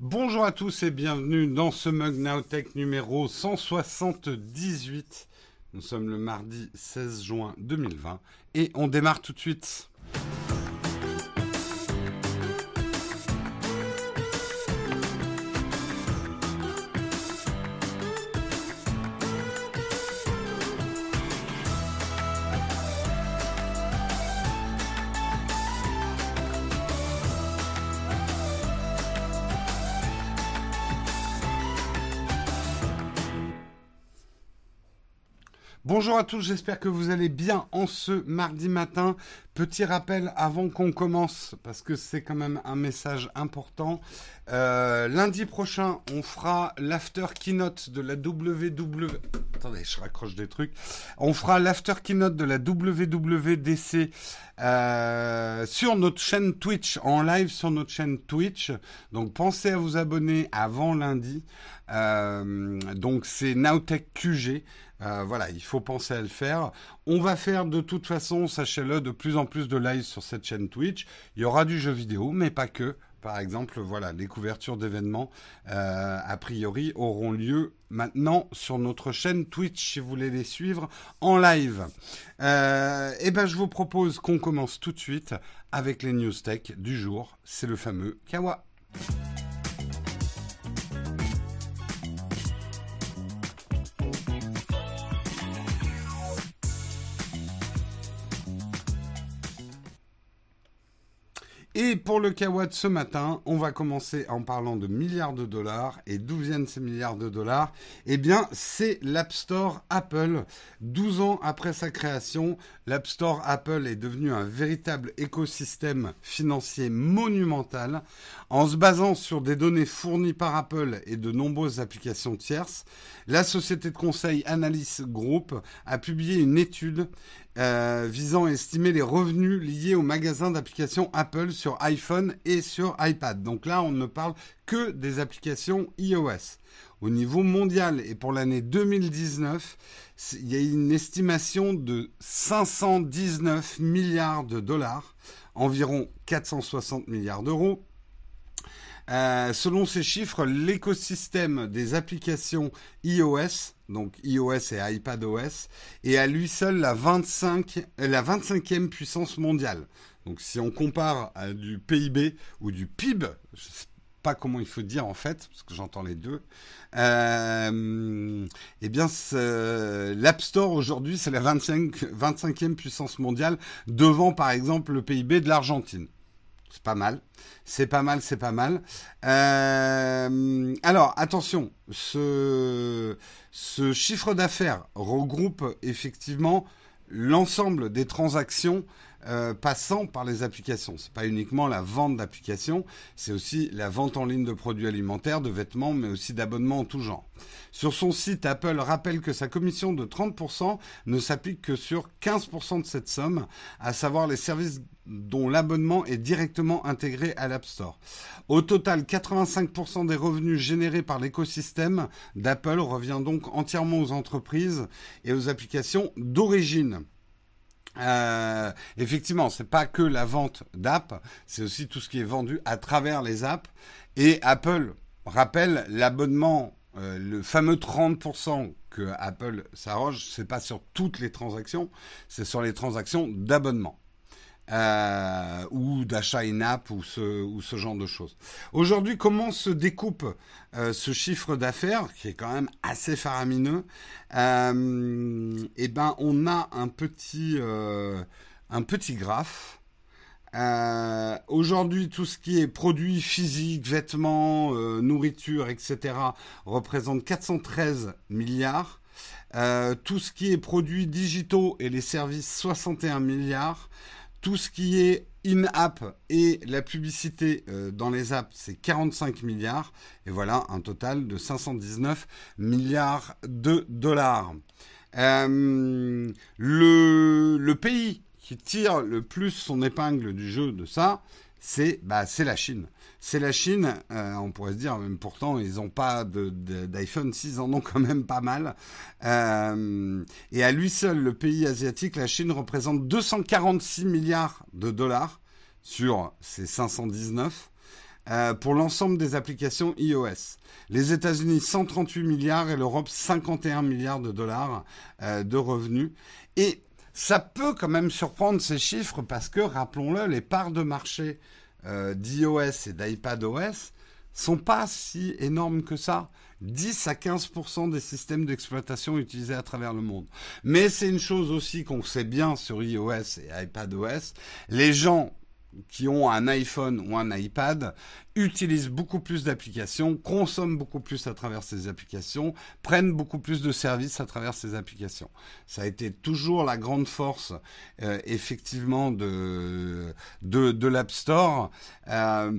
Bonjour à tous et bienvenue dans ce Mug Nowtech numéro 178. Nous sommes le mardi 16 juin 2020 et on démarre tout de suite. Bonjour à tous, j'espère que vous allez bien en ce mardi matin. Petit rappel avant qu'on commence, parce que c'est quand même un message important. Euh, lundi prochain, on fera l'after keynote de la WW. Keynote de la WWDC euh, sur notre chaîne Twitch, en live sur notre chaîne Twitch. Donc pensez à vous abonner avant lundi. Euh, donc c'est Nowtech QG. Euh, voilà, il faut penser à le faire. On va faire de toute façon, sachez-le, de plus en plus de live sur cette chaîne Twitch. Il y aura du jeu vidéo, mais pas que. Par exemple, voilà, les couvertures d'événements, euh, a priori, auront lieu maintenant sur notre chaîne Twitch si vous voulez les suivre en live. Euh, et ben, je vous propose qu'on commence tout de suite avec les news tech du jour. C'est le fameux Kawa. Et pour le Kawa ce matin, on va commencer en parlant de milliards de dollars. Et d'où viennent ces milliards de dollars? Eh bien, c'est l'App Store Apple. 12 ans après sa création, l'App Store Apple est devenu un véritable écosystème financier monumental. En se basant sur des données fournies par Apple et de nombreuses applications tierces, la société de conseil Analysis Group a publié une étude euh, visant à estimer les revenus liés aux magasins d'applications Apple sur iPhone et sur iPad. Donc là, on ne parle que des applications iOS. Au niveau mondial et pour l'année 2019, il y a une estimation de 519 milliards de dollars, environ 460 milliards d'euros, euh, selon ces chiffres, l'écosystème des applications iOS, donc iOS et iPadOS, est à lui seul la, 25, la 25e puissance mondiale. Donc si on compare du PIB ou du PIB, je sais pas comment il faut dire en fait, parce que j'entends les deux, euh, eh bien l'App Store aujourd'hui c'est la 25, 25e puissance mondiale, devant par exemple le PIB de l'Argentine. C'est pas mal. C'est pas mal, c'est pas mal. Euh, alors, attention, ce, ce chiffre d'affaires regroupe effectivement l'ensemble des transactions euh, passant par les applications. C'est pas uniquement la vente d'applications, c'est aussi la vente en ligne de produits alimentaires, de vêtements, mais aussi d'abonnements en tout genre. Sur son site, Apple rappelle que sa commission de 30% ne s'applique que sur 15% de cette somme, à savoir les services dont l'abonnement est directement intégré à l'App Store. Au total, 85% des revenus générés par l'écosystème d'Apple revient donc entièrement aux entreprises et aux applications d'origine. Euh, effectivement, c'est pas que la vente d'apps, c'est aussi tout ce qui est vendu à travers les apps. Et Apple rappelle l'abonnement, euh, le fameux 30% que Apple s'arroge, c'est pas sur toutes les transactions, c'est sur les transactions d'abonnement. Euh, ou d'achat in-app ou ce, ou ce genre de choses. Aujourd'hui, comment se découpe euh, ce chiffre d'affaires qui est quand même assez faramineux euh, Eh ben, on a un petit, un petit graphe. Aujourd'hui, tout ce qui est produits physiques, vêtements, nourriture, etc., représente 413 milliards. tout ce qui est produits digitaux et les services, 61 milliards. Tout ce qui est in-app et la publicité euh, dans les apps, c'est 45 milliards. Et voilà, un total de 519 milliards de dollars. Euh, le, pays qui tire le plus son épingle du jeu de ça, c'est bah, la Chine c'est la Chine. Euh, on pourrait se dire, même pourtant, ils n'ont pas d'iPhone 6, en ont quand même pas mal. Euh, et à lui seul, le pays asiatique, la Chine, représente 246 milliards de dollars sur ces 519. euh, pour l'ensemble des applications iOS. Les États-Unis 138 milliards et l'Europe 51 milliards de dollars de revenus. Et ça peut quand même surprendre ces chiffres parce que, rappelons-le, les parts de marché euh, d'iOS et d'iPadOS sont pas si énormes que ça. 10 à 15% des systèmes d'exploitation utilisés à travers le monde. Mais c'est une chose aussi qu'on sait bien sur iOS et iPadOS. Les gens qui ont un iPhone ou un iPad utilisent beaucoup plus d'applications, consomment beaucoup plus à travers ces applications, prennent beaucoup plus de services à travers ces applications. Ça a été toujours la grande force, euh, effectivement, de, de, de l'App Store. Euh,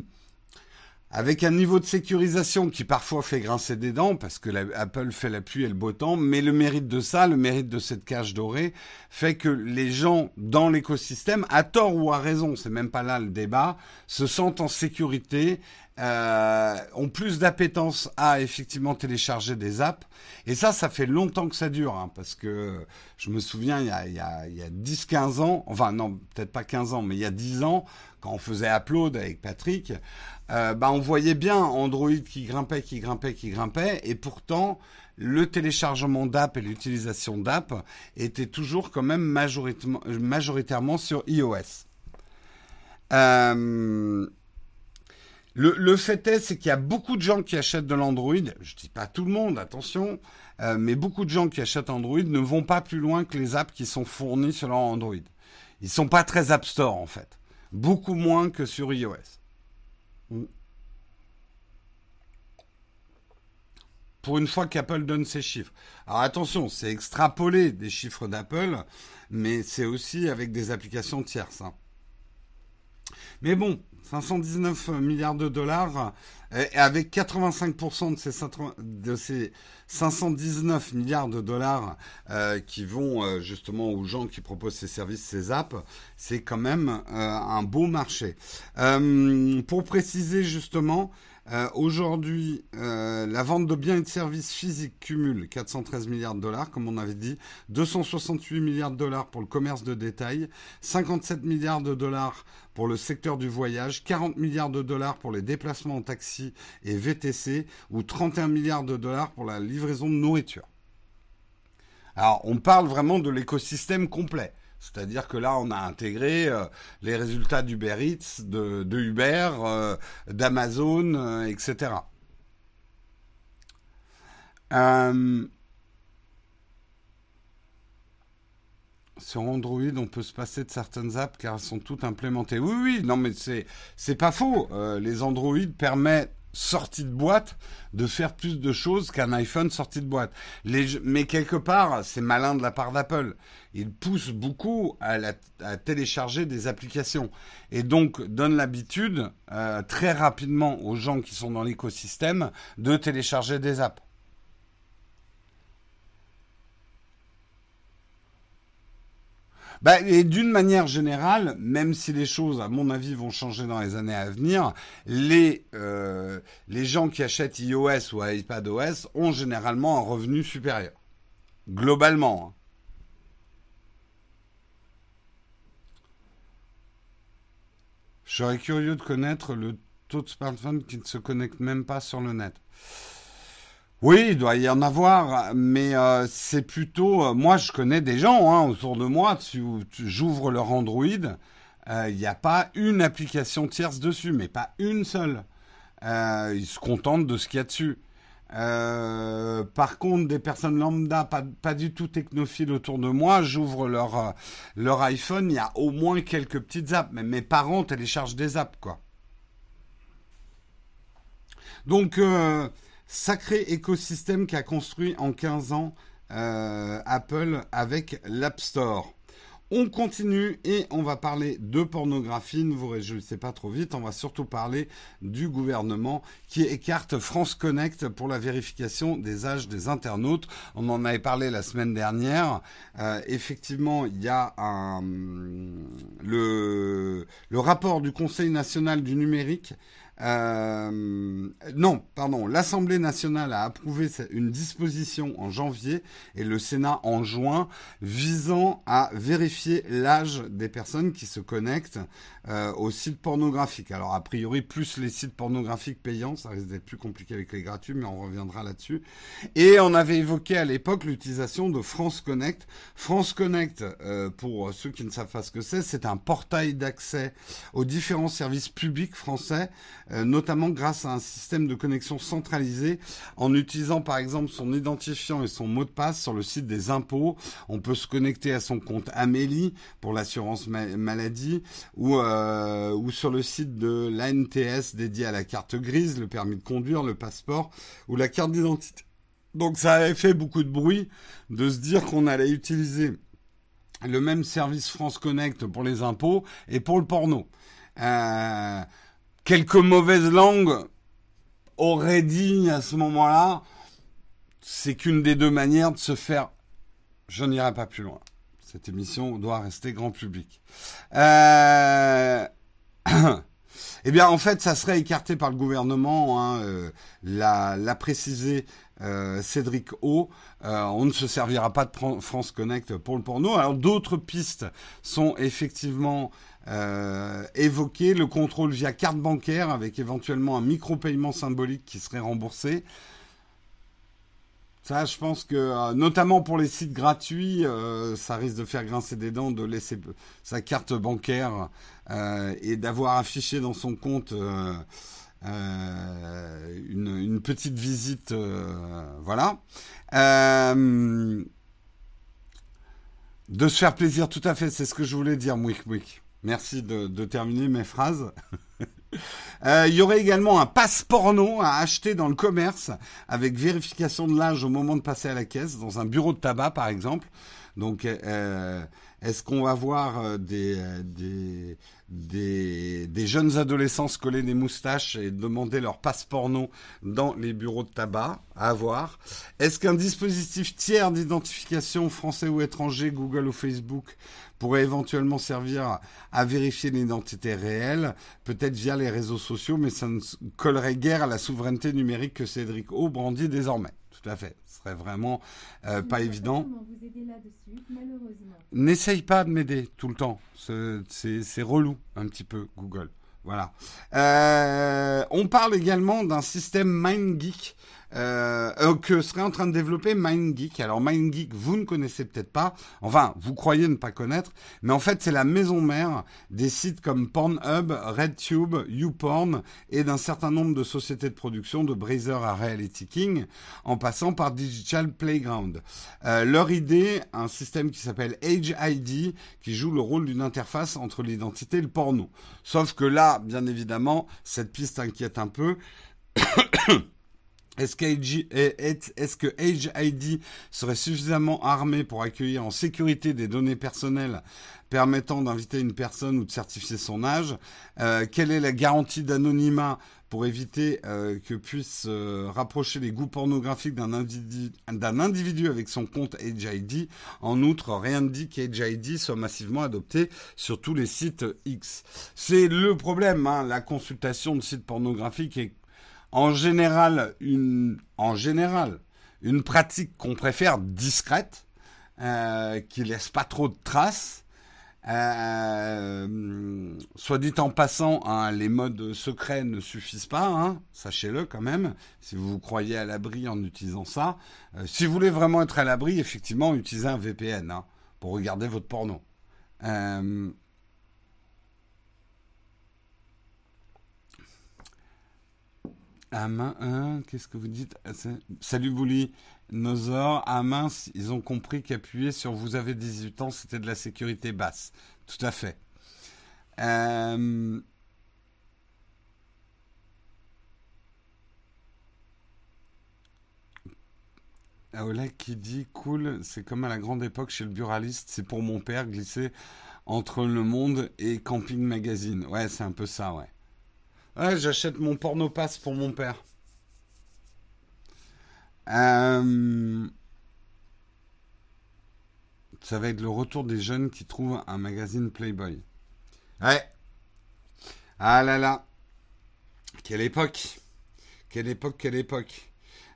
avec un niveau de sécurisation qui parfois fait grincer des dents parce que Apple fait la pluie et le beau temps, mais le mérite de ça, le mérite de cette cage dorée, fait que les gens dans l'écosystème, à tort ou à raison, c'est même pas là le débat, se sentent en sécurité, euh, ont plus d'appétence à effectivement télécharger des apps. Et ça, ça fait longtemps que ça dure, hein, parce que je me souviens, il y a, il y a, il y a 10-15 ans, enfin non, peut-être pas 15 ans, mais il y a 10 ans, quand on faisait Upload avec Patrick, euh, bah, on voyait bien Android qui grimpait, qui grimpait, qui grimpait, et pourtant le téléchargement d'app et l'utilisation d'app était toujours quand même majoritairement, majoritairement sur iOS. Euh, le, fait est, c'est qu'il y a beaucoup de gens qui achètent de l'Android. Je dis pas tout le monde, attention, euh, mais beaucoup de gens qui achètent Android ne vont pas plus loin que les apps qui sont fournies sur Android. Ils sont pas très App Store en fait, beaucoup moins que sur iOS. Pour une fois qu'Apple donne ses chiffres. Alors attention, c'est extrapolé des chiffres d'Apple, mais c'est aussi avec des applications tierces. Hein. Mais bon, 519 milliards de dollars, et avec 85% de ces, de ces 519 milliards de dollars euh, qui vont euh, justement aux gens qui proposent ces services, ces apps, c'est quand même euh, un beau marché. Euh, pour préciser justement, euh, Aujourd'hui, euh, la vente de biens et de services physiques cumule 413 milliards de dollars, comme on avait dit, 268 milliards de dollars pour le commerce de détail, 57 milliards de dollars pour le secteur du voyage, 40 milliards de dollars pour les déplacements en taxi et VTC, ou 31 milliards de dollars pour la livraison de nourriture. Alors, on parle vraiment de l'écosystème complet. C'est-à-dire que là, on a intégré euh, les résultats d'Uber Eats, de, Uber, euh, d'Amazon, euh, etc. sur Android, on peut se passer de certaines apps car elles sont toutes implémentées. Oui, oui, non, mais c'est c'est pas faux. les Android permettent sortie de boîte de faire plus de choses qu'un iPhone sorti de boîte. Mais quelque part, c'est malin de la part d'Apple. Ils poussent beaucoup à, à, télécharger des applications et donc donnent l'habitude euh, très rapidement aux gens qui sont dans l'écosystème de télécharger des apps. Bah, et d'une manière générale, même si les choses, à mon avis, vont changer dans les années à venir, les, euh, les gens qui achètent iOS ou iPadOS ont généralement un revenu supérieur. Globalement. Hein. Je serais curieux de connaître le taux de smartphones qui ne se connectent même pas sur le net. Oui, il doit y en avoir, mais euh, c'est plutôt... Euh, moi, je connais des gens hein, autour de moi, tu, j'ouvre leur Android, euh, il n'y a pas une application tierce dessus, mais pas une seule. ils se contentent de ce qu'il y a dessus. par contre, des personnes lambda, pas, pas du tout technophiles autour de moi, j'ouvre leur, leur iPhone, il y a au moins quelques petites apps, mais mes parents téléchargent des apps, quoi. Donc Sacré écosystème qu'a construit en 15 ans euh, Apple avec l'App Store. On continue et on va parler de pornographie. Ne vous réjouissez pas trop vite. On va surtout parler du gouvernement qui écarte France Connect pour la vérification des âges des internautes. On en avait parlé la semaine dernière. Euh, effectivement, il y a un, le, le rapport du Conseil national du numérique Euh, non, pardon, l'Assemblée nationale a approuvé une disposition en janvier et le Sénat en juin visant à vérifier l'âge des personnes qui se connectent euh, aux sites pornographiques. Alors a priori, plus les sites pornographiques payants, ça risque d'être plus compliqué avec les gratuits, mais on reviendra là-dessus. Et on avait évoqué à l'époque l'utilisation de France Connect. France Connect, euh, pour ceux qui ne savent pas ce que c'est, c'est un portail d'accès aux différents services publics français notamment grâce à un système de connexion centralisé en utilisant par exemple son identifiant et son mot de passe sur le site des impôts. On peut se connecter à son compte Amélie pour l'assurance maladie ou, euh, ou sur le site de l'ANTS dédié à la carte grise, le permis de conduire, le passeport ou la carte d'identité. Donc ça avait fait beaucoup de bruit de se dire qu'on allait utiliser le même service France Connect pour les impôts et pour le porno. Euh, quelques mauvaises langues auraient dit à ce moment-là, c'est qu'une des deux manières de se faire. Je n'irai pas plus loin. Cette émission doit rester grand public. Euh... eh bien, en fait, ça serait écarté par le gouvernement. Hein, euh, l'a, précisé euh, Cédric O. On ne se servira pas de France Connect pour le porno. Alors, d'autres pistes sont effectivement euh, évoquer le contrôle via carte bancaire avec éventuellement un micro-paiement symbolique qui serait remboursé. Ça, je pense que, euh, notamment pour les sites gratuits, euh, ça risque de faire grincer des dents de laisser sa carte bancaire et d'avoir affiché dans son compte une, petite visite. voilà. de se faire plaisir, tout à fait, c'est ce que je voulais dire, Mouik Mouik. Merci de, terminer mes phrases. Euh, il y aurait également un passe porno à acheter dans le commerce avec vérification de l'âge au moment de passer à la caisse, dans un bureau de tabac par exemple. Donc, euh, est-ce qu'on va voir euh, des, jeunes adolescents se coller des moustaches et demander leur passe porno dans les bureaux de tabac? À voir. Est-ce qu'un dispositif tiers d'identification français ou étranger, Google ou Facebook, pourrait éventuellement servir à vérifier l'identité réelle, peut-être via les réseaux sociaux, mais ça ne collerait guère à la souveraineté numérique que Cédric O brandit désormais. Tout à fait. Ce serait vraiment euh, pas évident. N'essaye pas de m'aider tout le temps. C'est relou un petit peu, Google. Voilà. Euh, on parle également d'un système MindGeek euh, euh, que serait en train de développer MindGeek. Alors MindGeek, vous ne connaissez peut-être pas, enfin, vous croyez ne pas connaître, mais en fait, c'est la maison mère des sites comme Pornhub, RedTube, YouPorn et d'un certain nombre de sociétés de production de Brazer à Reality King, en passant par Digital Playground. Euh, leur idée, un système qui s'appelle Age ID, qui joue le rôle d'une interface entre l'identité et le porno. Sauf que là, bien évidemment, cette piste inquiète un peu. Est-ce que Age ID serait suffisamment armé pour accueillir en sécurité des données personnelles permettant d'inviter une personne ou de certifier son âge? Euh, Quelle est la garantie d'anonymat pour éviter euh, que puisse euh, rapprocher les goûts pornographiques d'un individu, individu, avec son compte Age ID En outre, rien ne dit qu'Age ID soit massivement adopté sur tous les sites X. C'est le problème, hein, la consultation de sites pornographiques est en général une, en général, une pratique qu'on préfère discrète, euh, qui laisse pas trop de traces. Euh, soit dit en passant, hein, les modes secrets ne suffisent pas, hein, sachez-le quand même, si vous vous croyez à l'abri en utilisant ça. Euh, si vous voulez vraiment être à l'abri, effectivement, utilisez un VPN hein, pour regarder votre porno. Main, hein, qu'est-ce que vous dites? Ah, Salut Bouli, Nosor, à main, ils ont compris qu'appuyer sur vous avez 18 ans, c'était de la sécurité basse. Tout à fait. Euh... Oleg qui dit cool, c'est comme à la grande époque chez le buraliste, c'est pour mon père glisser entre Le Monde et Camping Magazine. Ouais, c'est un peu ça, ouais. Ouais, j'achète mon porno pass pour mon père. Euh, ça va être le retour des jeunes qui trouvent un magazine Playboy. Ouais. Ah là là. Quelle époque Quelle époque, quelle époque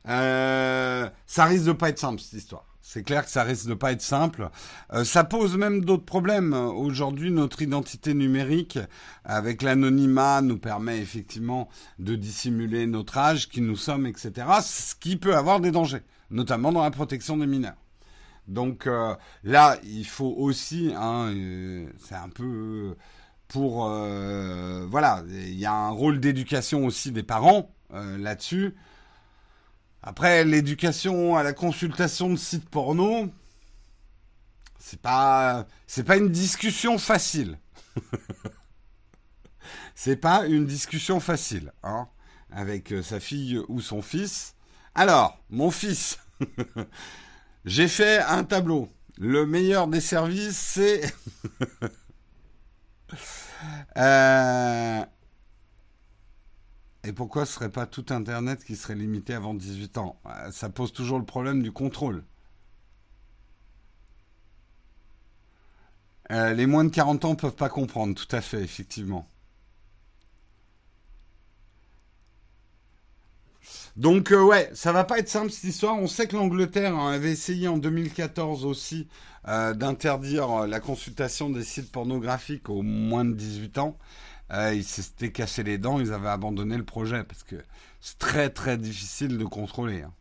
euh, Ça risque de pas être simple cette histoire. C'est clair que ça risque de pas être simple. Euh, ça pose même d'autres problèmes. Aujourd'hui, notre identité numérique, avec l'anonymat, nous permet effectivement de dissimuler notre âge, qui nous sommes, etc. Ce qui peut avoir des dangers, notamment dans la protection des mineurs. Donc euh, là, il faut aussi, hein, euh, c'est un peu pour, voilà, il y a un rôle d'éducation aussi des parents là-dessus. Après, l'éducation à la consultation de sites porno, c'est pas, pas une discussion facile. c'est pas une discussion facile, hein, avec euh, sa fille ou son fils. Alors, mon fils, j'ai fait un tableau. Le meilleur des services, c'est euh, et pourquoi ce serait pas tout Internet qui serait limité avant 18 ans? Euh, Ça pose toujours le problème du contrôle. Euh, les moins de 40 ans peuvent pas comprendre, tout à fait, effectivement. Donc euh, ouais, ça va pas être simple cette histoire. On sait que l'Angleterre avait essayé en 2014 aussi d'interdire la consultation des sites pornographiques aux moins de 18 ans. Ils s'étaient cassé les dents, ils avaient abandonné le projet parce que c'est très très difficile de contrôler. Hein.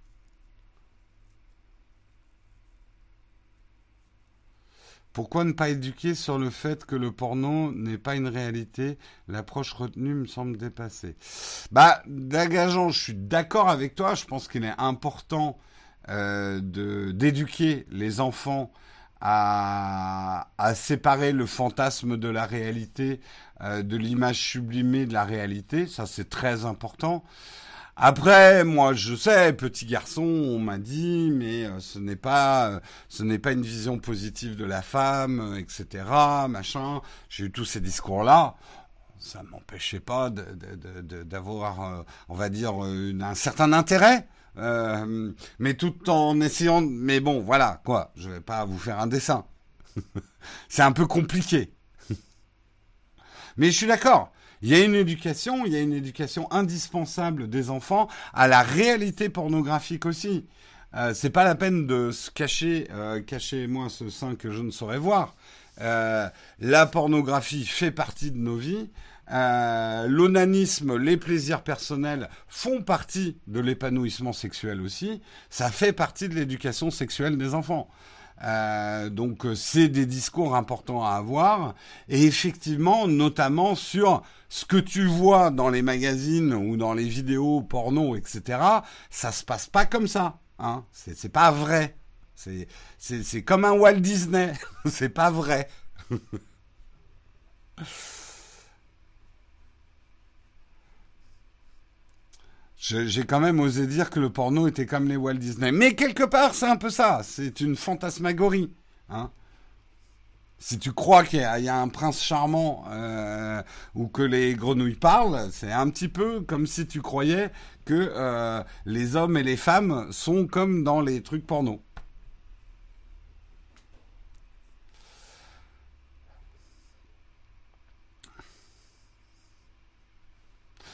Pourquoi ne pas éduquer sur le fait que le porno n'est pas une réalité? L'approche retenue me semble dépassée. Bah, d'agageant, je suis d'accord avec toi. Je pense qu'il est important euh, d'éduquer les enfants à, séparer le fantasme de la réalité, euh, de l'image sublimée de la réalité. Ça, c'est très important. Après, moi, je sais, petit garçon, on m'a dit, mais euh, ce n'est pas, euh, ce n'est pas une vision positive de la femme, etc., machin. J'ai eu tous ces discours-là. Ça m'empêchait pas d'avoir, on va dire, un certain intérêt euh, mais tout en essayant. Mais bon, voilà, quoi. Je vais pas vous faire un dessin. c'est un peu compliqué. mais je suis d'accord. Il y a une éducation, il y a une éducation indispensable des enfants à la réalité pornographique aussi. Euh, c'est pas la peine de se cacher, euh, cachez-moi ce sein que je ne saurais voir. Euh, la pornographie fait partie de nos vies. Euh, l'onanisme, les plaisirs personnels font partie de l'épanouissement sexuel aussi. Ça fait partie de l'éducation sexuelle des enfants. Euh, donc c'est des discours importants à avoir. Et effectivement notamment sur ce que tu vois dans les magazines ou dans les vidéos porno etc ça se passe pas comme ça hein. C'est pas vrai. C'est c'est comme un Walt Disney. C'est pas vrai J'ai quand même osé dire que le porno était comme les Walt Disney. Mais quelque part, c'est un peu ça. C'est une fantasmagorie. Hein. si tu crois qu'il y, a un prince charmant euh, ou que les grenouilles parlent, c'est un petit peu comme si tu croyais que euh, les hommes et les femmes sont comme dans les trucs porno.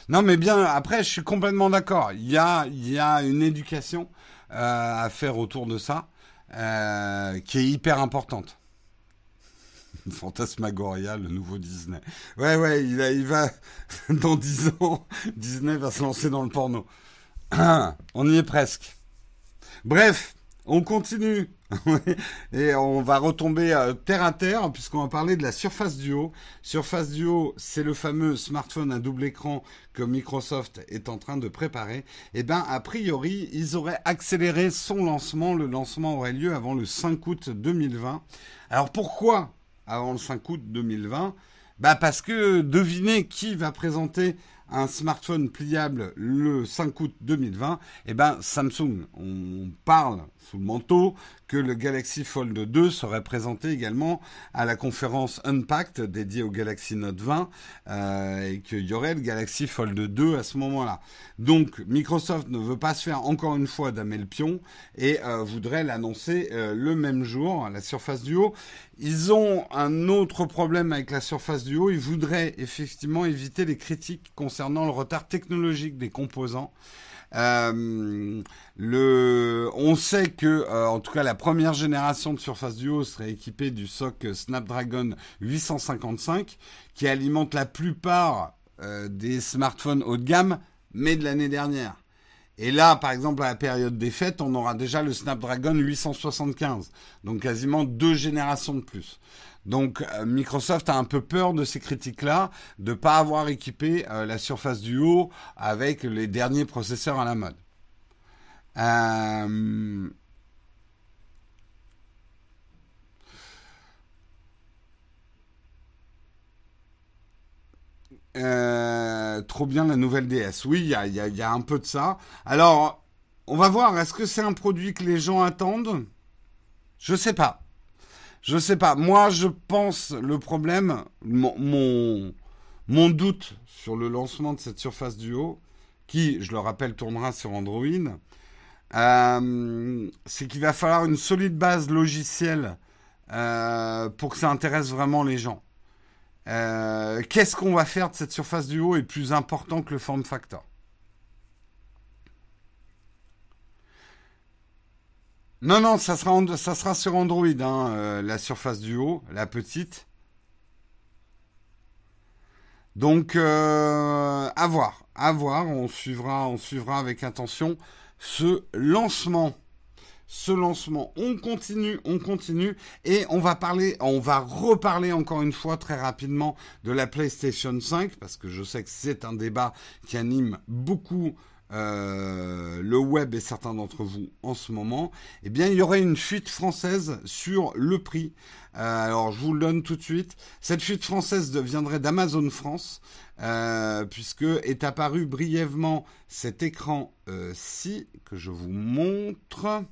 Non, mais bien, après, je suis complètement d'accord. Il y a, il y a une éducation euh, à faire autour de ça euh, qui est hyper importante. Fantasmagoria, le nouveau Disney. Ouais, ouais, il, va, dans dix ans, Disney va se lancer dans le porno. On y est presque. Bref, on continue. et on va retomber euh, terre à terre puisqu'on va parler de la Surface Duo. Surface Duo, c'est le fameux smartphone à double écran que Microsoft est en train de préparer. Et eh ben, a priori, ils auraient accéléré son lancement. Le lancement aurait lieu avant le 5 août 2020. Alors pourquoi avant le 5 août 2020 Bah parce que devinez qui va présenter un smartphone pliable le 5 août 2020, eh ben Samsung, on parle sous le manteau que le Galaxy Fold 2 serait présenté également à la conférence Unpacked dédiée au Galaxy Note 20 euh, et qu'il y aurait le Galaxy Fold 2 à ce moment-là. Donc Microsoft ne veut pas se faire encore une fois damer le pion et euh, voudrait l'annoncer euh, le même jour, la Surface Duo. Ils ont un autre problème avec la Surface Duo, ils voudraient effectivement éviter les critiques concernant le retard technologique des composants. Euh, on sait que, euh, en tout cas, la première génération de Surface Duo serait équipée du SoC Snapdragon 855, qui alimente la plupart euh, des smartphones haut de gamme, mais de l'année dernière. Et là, par exemple, à la période des fêtes, on aura déjà le Snapdragon 875, donc quasiment deux générations de plus. Donc euh, Microsoft a un peu peur de ces critiques-là, de ne pas avoir équipé euh, la Surface Duo avec les derniers processeurs à la mode. Euh, trop bien la nouvelle DS. Oui, il y a, y a, un peu de ça. Alors, on va voir. Est-ce que c'est un produit que les gens attendent? Je sais pas. Je sais pas. Moi, je pense le problème, mon, mon, doute sur le lancement de cette Surface Duo, qui, je le rappelle, tournera sur Android, euh, c'est qu'il va falloir une solide base logicielle euh, pour que ça intéresse vraiment les gens. Euh, qu'est-ce qu'on va faire de cette Surface Duo est plus important que le form factor? Non, non, ça sera, ça sera sur Android, hein, euh, la surface du haut, la petite. Donc, euh, à voir, à voir. On suivra, on suivra avec attention ce lancement. Ce lancement, on continue, on continue, et on va parler, on va reparler encore une fois très rapidement de la PlayStation 5 parce que je sais que c'est un débat qui anime beaucoup euh, le web et certains d'entre vous en ce moment, eh bien, il y aurait une fuite française sur le prix. Euh, alors, je vous le donne tout de suite. Cette fuite française deviendrait d'Amazon France, euh, puisque est apparu brièvement cet écran-ci que je vous montre.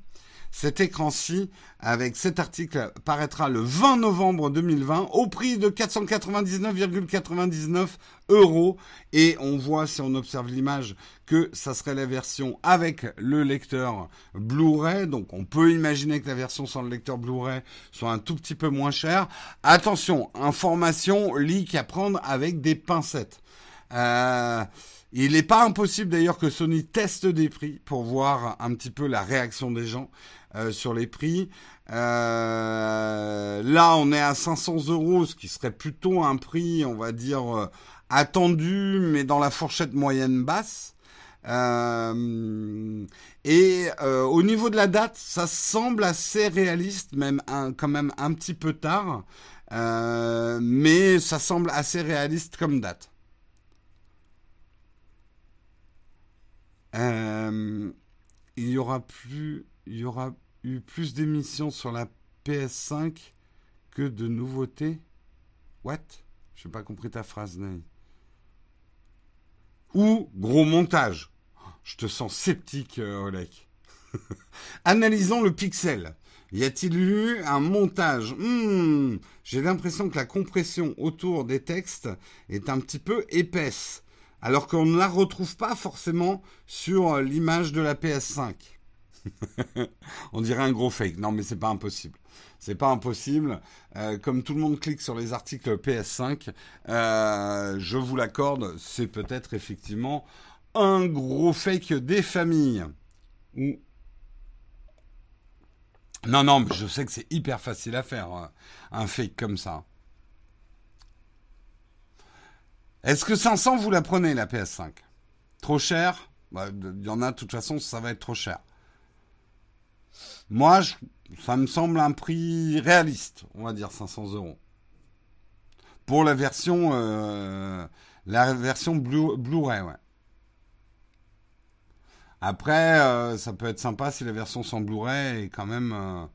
Cet écran-ci, avec cet article, paraîtra le 20 novembre 2020 au prix de 499,99 euros. Et on voit, si on observe l'image, que ça serait la version avec le lecteur Blu-ray. Donc on peut imaginer que la version sans le lecteur Blu-ray soit un tout petit peu moins chère. Attention, information, leak à prendre avec des pincettes. Euh, il n'est pas impossible d'ailleurs que Sony teste des prix pour voir un petit peu la réaction des gens. Euh, sur les prix. Euh, là, on est à 500 euros, ce qui serait plutôt un prix, on va dire, euh, attendu, mais dans la fourchette moyenne basse. et au niveau de la date, ça semble assez réaliste, même quand même un petit peu tard, mais ça semble assez réaliste comme date. Il y aura plus, y aura eu plus d'émissions sur la PS5 que de nouveautés What? Je n'ai pas compris ta phrase, Nay. Ou gros montage. Je te sens sceptique, euh, Olek. Analysons le pixel. Y a-t-il eu un montage? Hmm, J'ai l'impression que la compression autour des textes est un petit peu épaisse, alors qu'on ne la retrouve pas forcément sur l'image de la PS5. On dirait un gros fake. Non, mais c'est pas impossible. C'est pas impossible. Euh, comme tout le monde clique sur les articles PS5, euh, je vous l'accorde, c'est peut-être effectivement un gros fake des familles. Non, non, mais je sais que c'est hyper facile à faire, euh, un fake comme ça. Est-ce que 500, vous la prenez, la PS5 Trop cher? Bah, Il y en a, de toute façon, ça va être trop cher. Moi, ça me semble un prix réaliste, on va dire 500 euros. Pour la version, euh, Blu-ray, ouais. Après, euh, ça peut être sympa si la version sans Blu-ray est quand même... Euh,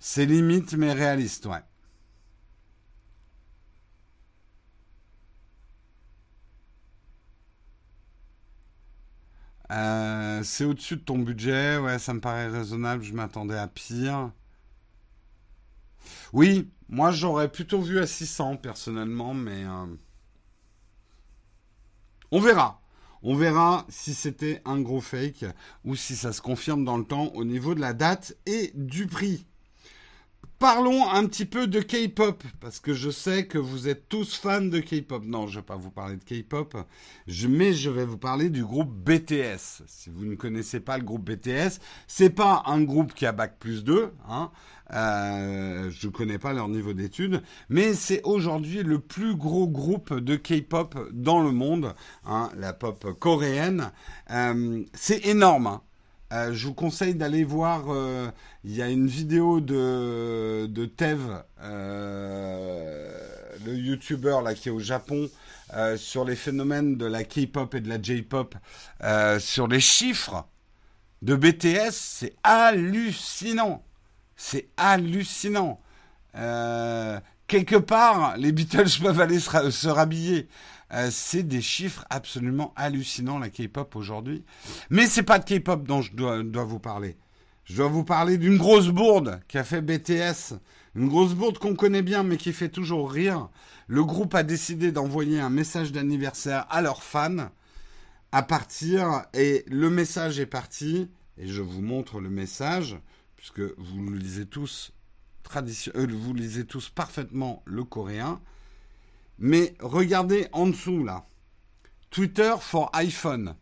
c'est limite, mais réaliste, ouais. Euh, c'est au-dessus de ton budget, ouais, ça me paraît raisonnable, je m'attendais à pire. Oui, moi j'aurais plutôt vu à 600 personnellement, mais euh, on verra. On verra si c'était un gros fake ou si ça se confirme dans le temps au niveau de la date et du prix. Parlons un petit peu de K-pop, parce que je sais que vous êtes tous fans de K-pop. Non, je ne vais pas vous parler de K-pop, mais je vais vous parler du groupe BTS. Si vous ne connaissez pas le groupe BTS, c'est pas un groupe qui a bac plus 2, hein. Euh, je ne connais pas leur niveau d'études, mais c'est aujourd'hui le plus gros groupe de K-pop dans le monde, hein, la pop coréenne. Euh, c'est énorme. Hein. Euh, je vous conseille d'aller voir. Euh, il y a une vidéo de, de Tev, euh, le YouTuber là qui est au Japon, sur les phénomènes de la K-pop et de la J-pop, sur les chiffres de BTS. C'est hallucinant. C'est hallucinant. quelque part, les Beatles peuvent aller se rhabiller. Euh, c'est des chiffres absolument hallucinants, la K-pop aujourd'hui. Mais c'est pas de K-pop dont je dois, vous parler. Je dois vous parler d'une grosse bourde qu'a fait BTS. Une grosse bourde qu'on connaît bien mais qui fait toujours rire. Le groupe a décidé d'envoyer un message d'anniversaire à leurs fans à partir, et le message est parti, et je vous montre le message, puisque vous lisez tous, euh, vous lisez tous parfaitement le coréen. Mais regardez en dessous là. Twitter for iPhone.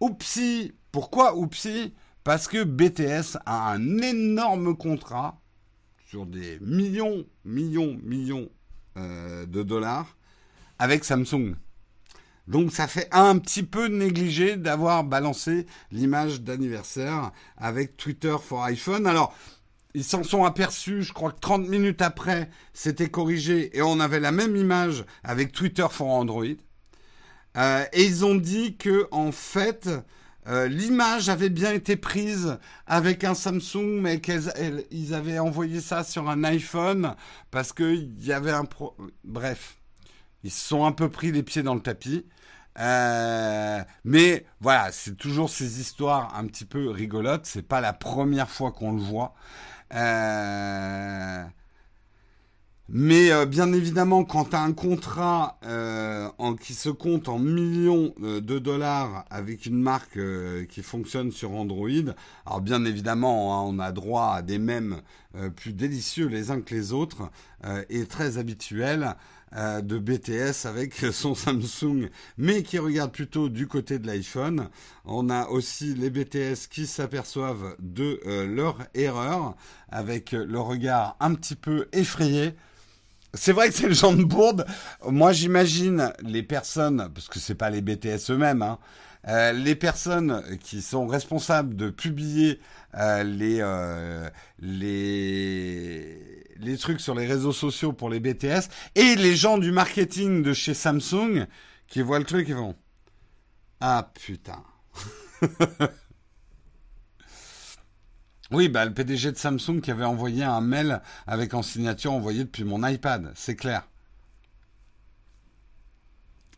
Oupsi. Pourquoi oupsi? Parce que BTS a un énorme contrat sur des millions, millions, millions euh, de dollars avec Samsung. Donc ça fait un petit peu négligé d'avoir balancé l'image d'anniversaire avec Twitter for iPhone. Alors, ils s'en sont aperçus, je crois que 30 minutes après, c'était corrigé et on avait la même image avec Twitter for Android. Euh, et ils ont dit que en fait, euh, l'image avait bien été prise avec un Samsung, mais qu'ils avaient envoyé ça sur un iPhone parce qu'il y avait un. Bref, ils se sont un peu pris les pieds dans le tapis. Euh, mais voilà, c'est toujours ces histoires un petit peu rigolotes. C'est pas la première fois qu'on le voit. Euh, mais euh, bien évidemment, quand tu as un contrat euh, en, qui se compte en millions de dollars avec une marque qui fonctionne sur Android, alors bien évidemment, hein, on a droit à des mèmes plus délicieux les uns que les autres et très habituels. Euh, de BTS avec son Samsung, mais qui regarde plutôt du côté de l'iPhone. On a aussi les BTS qui s'aperçoivent de euh, leur erreur avec le regard un petit peu effrayé. C'est vrai que c'est le genre de bourde. Moi, j'imagine les personnes, parce que c'est pas les BTS eux-mêmes, hein, euh, les personnes qui sont responsables de publier les, les les trucs sur les réseaux sociaux pour les BTS et les gens du marketing de chez Samsung qui voient le truc et vont Ah putain. oui, bah le PDG de Samsung qui avait envoyé un mail avec en signature envoyé depuis mon iPad, c'est clair.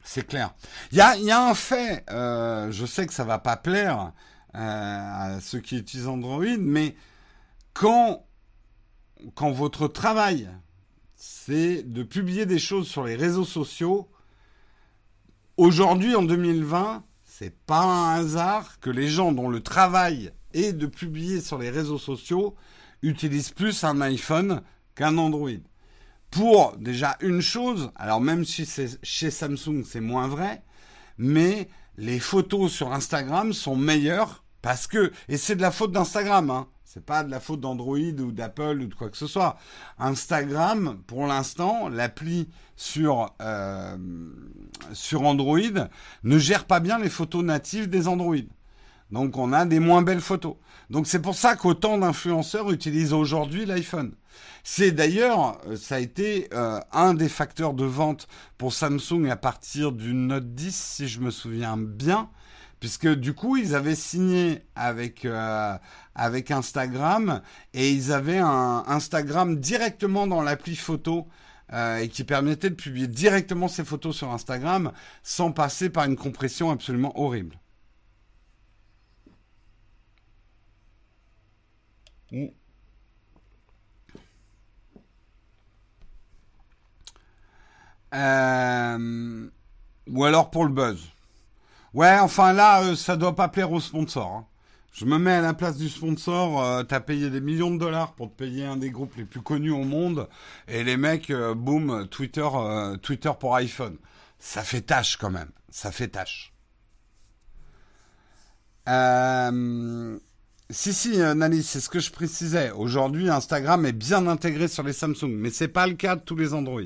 C'est clair. Il y a, un fait, euh, je sais que ça va pas plaire euh, à ceux qui utilisent Android, mais quand quand votre travail, c'est de publier des choses sur les réseaux sociaux, aujourd'hui, en 2020, c'est pas un hasard que les gens dont le travail est de publier sur les réseaux sociaux utilisent plus un iPhone qu'un Android. Pour déjà une chose, alors même si c'est chez Samsung c'est moins vrai, mais les photos sur Instagram sont meilleures parce que, et c'est de la faute d'Instagram, hein, c'est pas de la faute d'Android ou d'Apple ou de quoi que ce soit. Instagram, pour l'instant, l'appli sur euh, sur Android ne gère pas bien les photos natives des Android. Donc on a des moins belles photos. Donc c'est pour ça qu'autant d'influenceurs utilisent aujourd'hui l'iPhone. C'est d'ailleurs, euh, ça a été euh, un des facteurs de vente pour Samsung à partir du Note 10, si je me souviens bien puisque du coup ils avaient signé avec euh, avec Instagram et ils avaient un Instagram directement dans l'appli photo euh, et qui permettait de publier directement ces photos sur Instagram sans passer par une compression absolument horrible. Euh, ou alors pour le buzz. Ouais, enfin là, ça euh, ça doit pas plaire aux sponsors. Hein. Je me mets à la place du sponsor. Euh, T'as payé des millions de dollars pour te payer un des groupes les plus connus au monde, et les mecs, euh, boum, Twitter, Twitter pour iPhone. Ça fait tâche quand même. Ça fait tâche. Si, si, Nali, c'est ce que je précisais. Aujourd'hui, Instagram est bien intégré sur les Samsung, mais c'est pas le cas de tous les Android.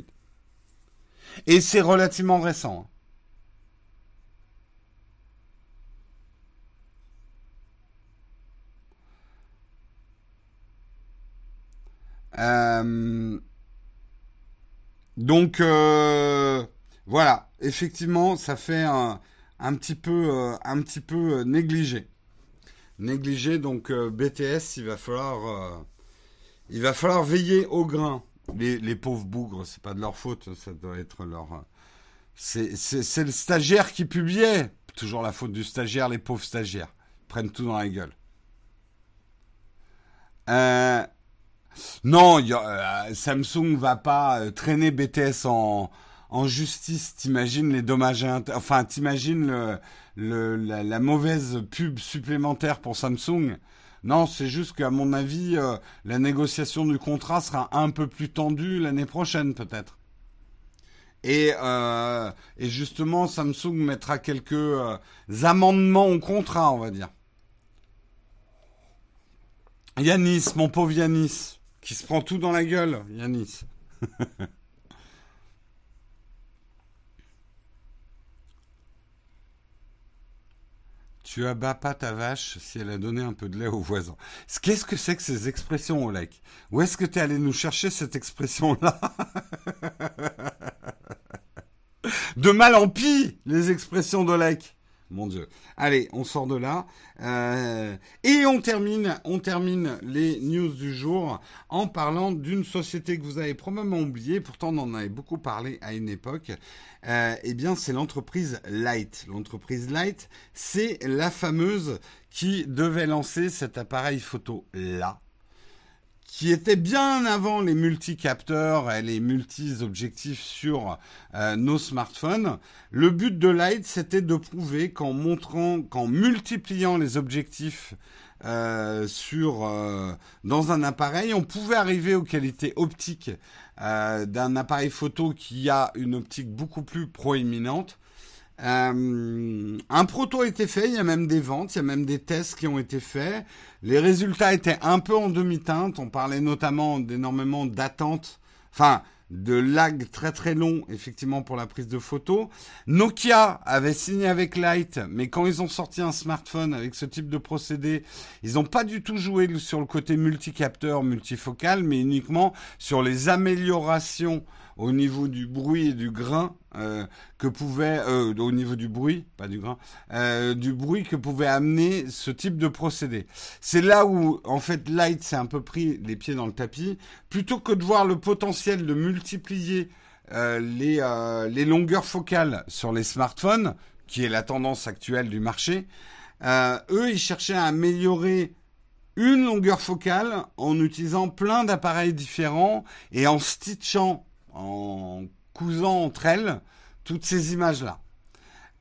Et c'est relativement récent. Euh, donc euh, voilà, effectivement, ça fait un, petit peu, euh, un petit peu négligé. Négligé, donc BTS, il va falloir, il va falloir veiller au grain. Les, les pauvres bougres, c'est pas de leur faute, ça doit être leur. C'est le stagiaire qui publiait. Toujours la faute du stagiaire, les pauvres stagiaires. prennent tout dans la gueule. Euh, non, euh, Samsung va pas euh, traîner BTS en, justice. T'imagines les dommages, enfin t'imagines la, mauvaise pub supplémentaire pour Samsung? Non, c'est juste qu'à mon avis, euh, la négociation du contrat sera un peu plus tendue l'année prochaine peut-être. Et justement, Samsung mettra quelques amendements au contrat, on va dire. Yanis, mon pauvre Yanis. Qui se prend tout dans la gueule, Yanis. Tu abats pas ta vache si elle a donné un peu de lait au voisin. Qu'est-ce que c'est que ces expressions, Olek Où est-ce que tu es allé nous chercher cette expression-là? De mal en pis, les expressions d'Olek. Mon Dieu. Allez, on sort de là. Euh, et on termine, on termine les news du jour en parlant d'une société que vous avez probablement oubliée, pourtant on en avait beaucoup parlé à une époque. Euh, eh bien, c'est l'entreprise Light. L'entreprise Light, c'est la fameuse qui devait lancer cet appareil photo là qui était bien avant les multicapteurs et les multi-objectifs sur euh, nos smartphones. Le but de Light, c'était de prouver qu'en montrant, qu'en multipliant les objectifs euh, sur euh, dans un appareil, on pouvait arriver aux qualités optiques d'un appareil photo qui a une optique beaucoup plus proéminente. Euh, un proto a été fait, il y a même des ventes, il y a même des tests qui ont été faits. Les résultats étaient un peu en demi-teinte. On parlait notamment d'énormément d'attentes, enfin de lag très très long effectivement pour la prise de photos. Nokia avait signé avec Light, mais quand ils ont sorti un smartphone avec ce type de procédé, ils n'ont pas du tout joué sur le côté multicapteur, multifocal, mais uniquement sur les améliorations au niveau du bruit et du grain euh, que pouvait, euh, au niveau du bruit, pas du grain, euh, du bruit que pouvait amener ce type de procédé. C'est là où, en fait, Light s'est un peu pris les pieds dans le tapis. Plutôt que de voir le potentiel de multiplier les, les longueurs focales sur les smartphones, qui est la tendance actuelle du marché, eux, ils cherchaient à améliorer une longueur focale en utilisant plein d'appareils différents et en stitchant en cousant entre elles toutes ces images-là.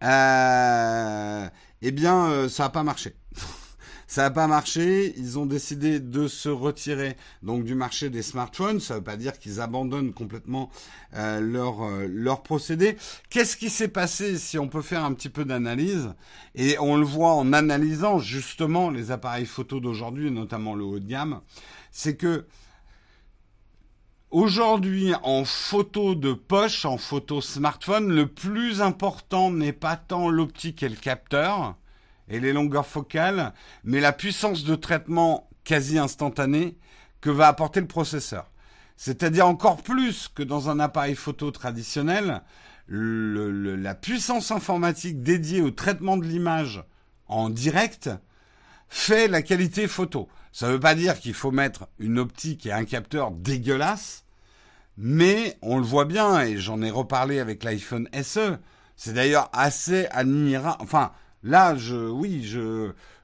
Euh, eh bien, euh, ça n'a pas marché. ça n'a pas marché. Ils ont décidé de se retirer donc du marché des smartphones. Ça ne veut pas dire qu'ils abandonnent complètement euh, leur leur procédé. Qu'est-ce qui s'est passé si on peut faire un petit peu d'analyse? Et on le voit en analysant justement les appareils photo d'aujourd'hui, notamment le haut de gamme, c'est que Aujourd'hui, en photo de poche, en photo smartphone, le plus important n'est pas tant l'optique et le capteur et les longueurs focales, mais la puissance de traitement quasi instantanée que va apporter le processeur. C'est-à-dire encore plus que dans un appareil photo traditionnel, la puissance informatique dédiée au traitement de l'image en direct fait la qualité photo. Ça ne veut pas dire qu'il faut mettre une optique et un capteur dégueulasse, mais on le voit bien, et j'en ai reparlé avec l'iPhone SE. C'est d'ailleurs assez admirable. Enfin, là, oui,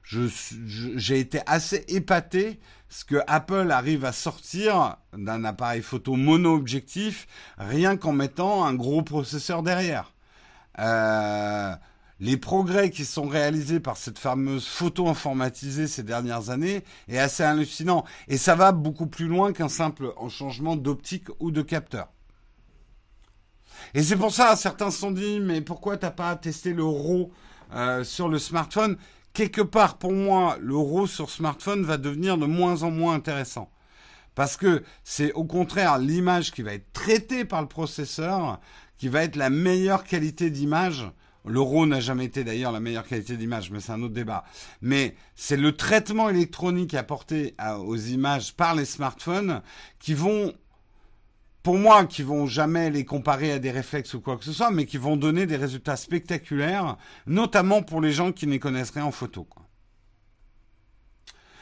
j'ai été assez épaté ce que Apple arrive à sortir d'un appareil photo mono-objectif rien qu'en mettant un gros processeur derrière. Euh, les progrès qui sont réalisés par cette fameuse photo informatisée ces dernières années est assez hallucinant. Et ça va beaucoup plus loin qu'un simple changement d'optique ou de capteur. Et c'est pour ça, certains se sont dit, mais pourquoi t'as pas testé le RAW euh, sur le smartphone? Quelque part, pour moi, le RAW sur smartphone va devenir de moins en moins intéressant. Parce que c'est au contraire l'image qui va être traitée par le processeur qui va être la meilleure qualité d'image L'euro n'a jamais été d'ailleurs la meilleure qualité d'image, mais c'est un autre débat. Mais c'est le traitement électronique apporté aux images par les smartphones qui vont, pour moi, qui vont jamais les comparer à des réflexes ou quoi que ce soit, mais qui vont donner des résultats spectaculaires, notamment pour les gens qui n'y connaissent rien en photo.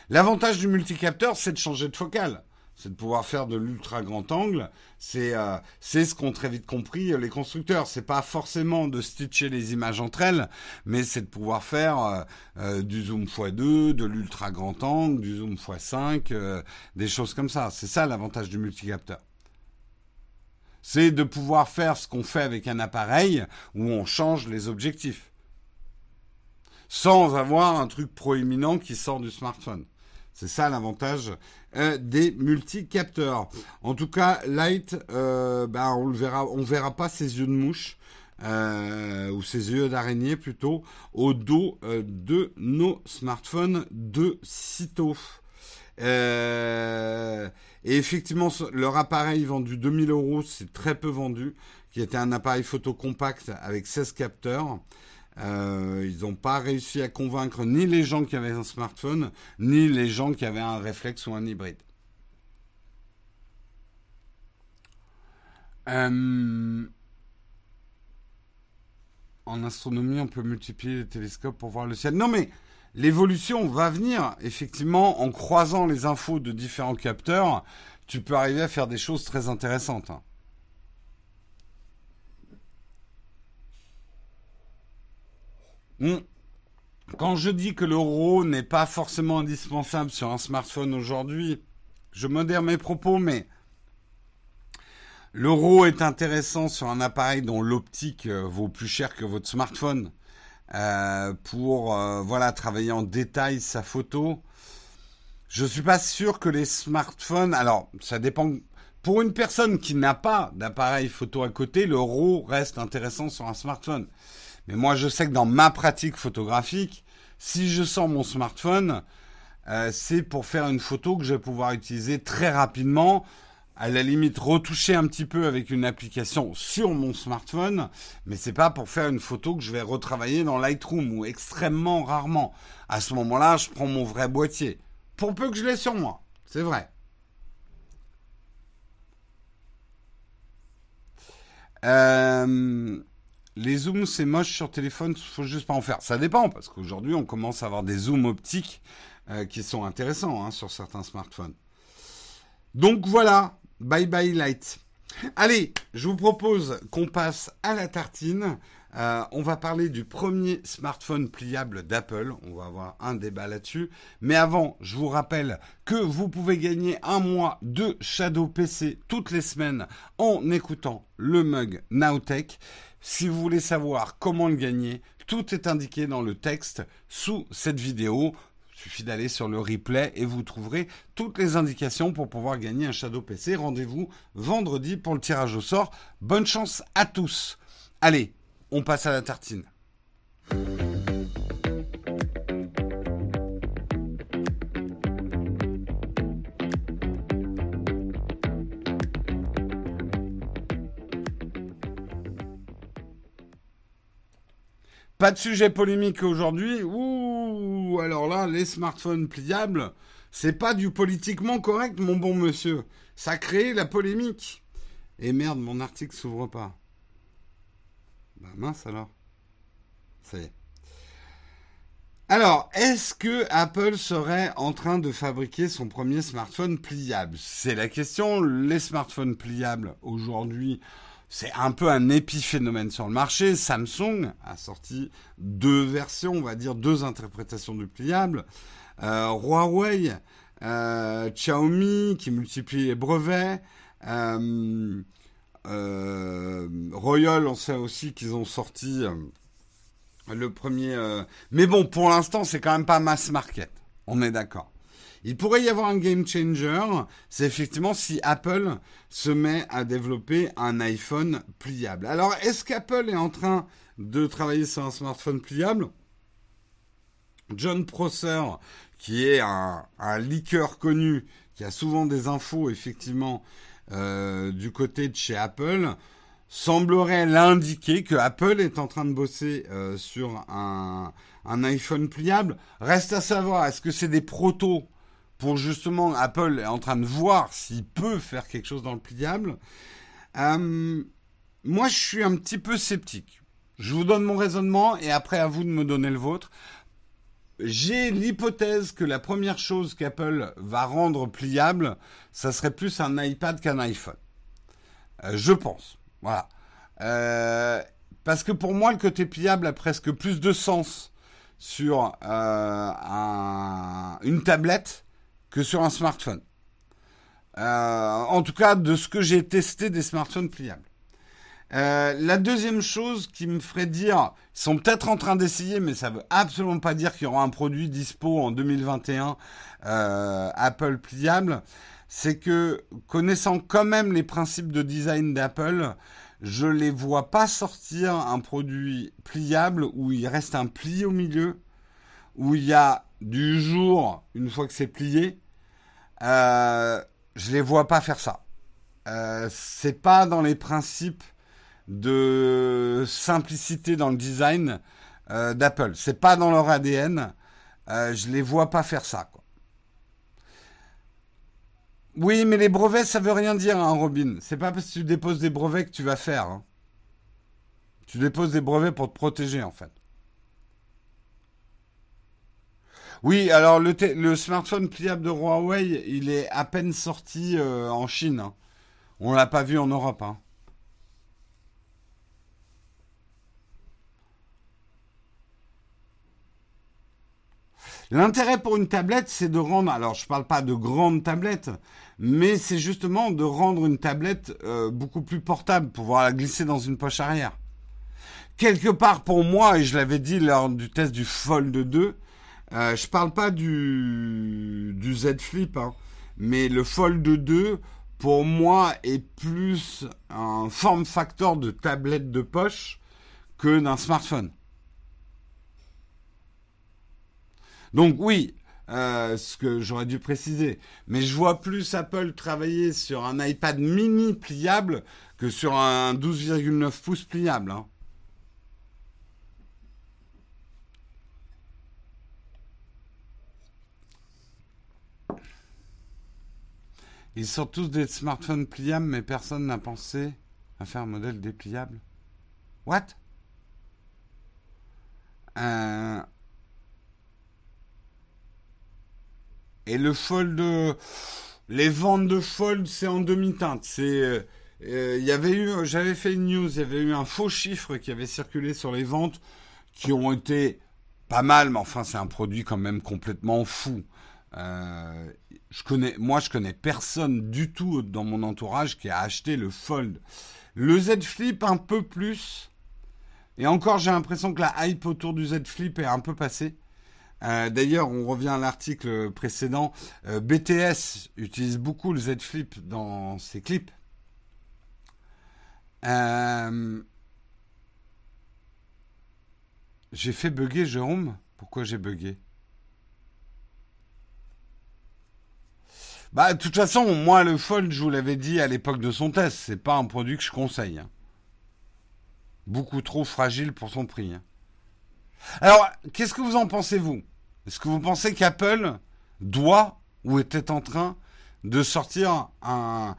L'avantage du multicapteur, c'est de changer de focale c'est de pouvoir faire de l'ultra grand angle. C'est euh, ce qu'ont très vite compris euh, les constructeurs. C'est pas forcément de stitcher les images entre elles, mais c'est de pouvoir faire euh, du zoom x2, de l'ultra grand angle, du zoom x5, des choses comme ça. C'est ça l'avantage du multicapteur. C'est de pouvoir faire ce qu'on fait avec un appareil où on change les objectifs sans avoir un truc proéminent qui sort du smartphone. C'est ça l'avantage euh, des multicapteurs. En tout cas, Light, euh, ben, on on verra pas ses yeux de mouche. Euh, ou ses yeux d'araignée plutôt au dos de nos smartphones de sitôt. et effectivement, leur appareil vendu 2000 euros, c'est très peu vendu, qui était un appareil photo compact avec 16 capteurs. Euh, ils n'ont pas réussi à convaincre ni les gens qui avaient un smartphone, ni les gens qui avaient un réflexe ou un hybride. Euh, en astronomie, on peut multiplier les télescopes pour voir le ciel. Non mais l'évolution va venir, effectivement, en croisant les infos de différents capteurs, tu peux arriver à faire des choses très intéressantes. Hein. Hmm. Quand je dis que le RAW n'est pas forcément indispensable sur un smartphone aujourd'hui, je modère mes propos, mais le RAW est intéressant sur un appareil dont l'optique euh, vaut plus cher que votre smartphone euh, pour euh, voilà travailler en détail sa photo. Je suis pas sûr que les smartphones. Alors, ça dépend. Pour une personne qui n'a pas d'appareil photo à côté, le RAW reste intéressant sur un smartphone. Mais moi, je sais que dans ma pratique photographique, si je sors mon smartphone, euh, c'est pour faire une photo que je vais pouvoir utiliser très rapidement, à la limite retoucher un petit peu avec une application sur mon smartphone, mais c'est pas pour faire une photo que je vais retravailler dans Lightroom ou extrêmement rarement. À ce moment-là, je prends mon vrai boîtier. Pour peu que je l'ai sur moi. C'est vrai. Euh, les zooms, c'est moche sur téléphone, faut juste pas en faire. Ça dépend, parce qu'aujourd'hui, on commence à avoir des zooms optiques euh, qui sont intéressants hein, sur certains smartphones. Donc voilà, bye bye light. Allez, je vous propose qu'on passe à la tartine. Euh, on va parler du premier smartphone pliable d'Apple. On va avoir un débat là-dessus. Mais avant, je vous rappelle que vous pouvez gagner un mois de Shadow PC toutes les semaines en écoutant le mug Nowtech. Si vous voulez savoir comment le gagner, tout est indiqué dans le texte sous cette vidéo. Il suffit d'aller sur le replay et vous trouverez toutes les indications pour pouvoir gagner un Shadow PC. Rendez-vous vendredi pour le tirage au sort. Bonne chance à tous. Allez, on passe à la tartine. Pas de sujet polémique aujourd'hui. Ouh, alors là, les smartphones pliables, c'est pas du politiquement correct, mon bon monsieur. Ça crée la polémique. Et merde, mon article s'ouvre pas. Bah mince alors. Ça y est. Alors, est-ce que Apple serait en train de fabriquer son premier smartphone pliable? C'est la question. Les smartphones pliables aujourd'hui, c'est un peu un épiphénomène sur le marché. Samsung a sorti deux versions, on va dire deux interprétations du pliable. Euh, Huawei, euh, Xiaomi qui multiplie les brevets. Euh, Royal, on sait aussi qu'ils ont sorti Le premier. Euh, mais bon, pour l'instant, c'est quand même pas mass market. On est d'accord. Il pourrait y avoir un game changer, c'est effectivement si Apple se met à développer un iPhone pliable. Alors, est-ce qu'Apple est en train de travailler sur un smartphone pliable? John Prosser, qui est un, un leaker connu, qui a souvent des infos effectivement euh, du côté de chez Apple, semblerait l'indiquer que Apple est en train de bosser euh, sur un, iPhone pliable. Reste à savoir, est-ce que c'est des protos pour justement Apple est en train de voir s'il peut faire quelque chose dans le pliable? Euh, moi, je suis un petit peu sceptique. Je vous donne mon raisonnement et après à vous de me donner le vôtre j'ai l'hypothèse que la première chose qu'Apple va rendre pliable, ça serait plus un iPad qu'un iPhone. Euh, je pense. Voilà. Euh, parce que pour moi, le côté pliable a presque plus de sens sur euh, une tablette que sur un smartphone. en tout cas, de ce que j'ai testé des smartphones pliables. Euh, la deuxième chose qui me ferait dire, ils sont peut-être en train d'essayer, mais ça veut absolument pas dire qu'il y aura un produit dispo en 2021 euh, Apple pliable, c'est que connaissant quand même les principes de design d'Apple, je les vois pas sortir un produit pliable où il reste un pli au milieu, où il y a du jour une fois que c'est plié. Euh, je les vois pas faire ça. Euh, c'est pas dans les principes de simplicité dans le design euh, d'Apple. C'est pas dans leur ADN. Euh, je les vois pas faire ça. Oui, mais les brevets, ça veut rien dire, hein, Robin. C'est pas parce que tu déposes des brevets que tu vas faire. Hein. Tu déposes des brevets pour te protéger, en fait. Oui, alors le, le smartphone pliable de Huawei, il est à peine sorti euh, en Chine. Hein. On l'a pas vu en Europe. Hein. L'intérêt pour une tablette, c'est de rendre, alors je ne parle pas de grandes tablettes, mais c'est justement de rendre une tablette euh, beaucoup plus portable, pouvoir la glisser dans une poche arrière. Quelque part pour moi, et je l'avais dit lors du test du Fold 2, euh, je parle pas du, du Z Flip, hein, mais le Fold 2, pour moi, est plus un form factor de tablette de poche que d'un smartphone. Donc oui, euh, ce que j'aurais dû préciser. Mais je vois plus Apple travailler sur un iPad mini pliable que sur un 12,9 pouces pliable. Hein. Ils sortent tous des smartphones pliables, mais personne n'a pensé à faire un modèle dépliable. What? Euh, Et le fold, les ventes de fold, c'est en demi-teinte. C'est, euh, il y avait eu, j'avais fait une news, il y avait eu un faux chiffre qui avait circulé sur les ventes qui ont été pas mal, mais enfin c'est un produit quand même complètement fou. Euh, je connais, moi je connais personne du tout dans mon entourage qui a acheté le Fold. Le Z Flip un peu plus. Et encore, j'ai l'impression que la hype autour du Z Flip est un peu passée. Euh, d'ailleurs, on revient à l'article précédent. Euh, BTS utilise beaucoup le Z Flip dans ses clips. Euh, j'ai fait bugger Jérôme. Pourquoi j'ai bugué? Bah, de toute façon, moi, le Fold, je vous l'avais dit à l'époque de son test, c'est pas un produit que je conseille. Hein. Beaucoup trop fragile pour son prix. Alors, qu'est-ce que vous en pensez, vous? Est-ce que vous pensez qu'Apple doit ou était en train de sortir un,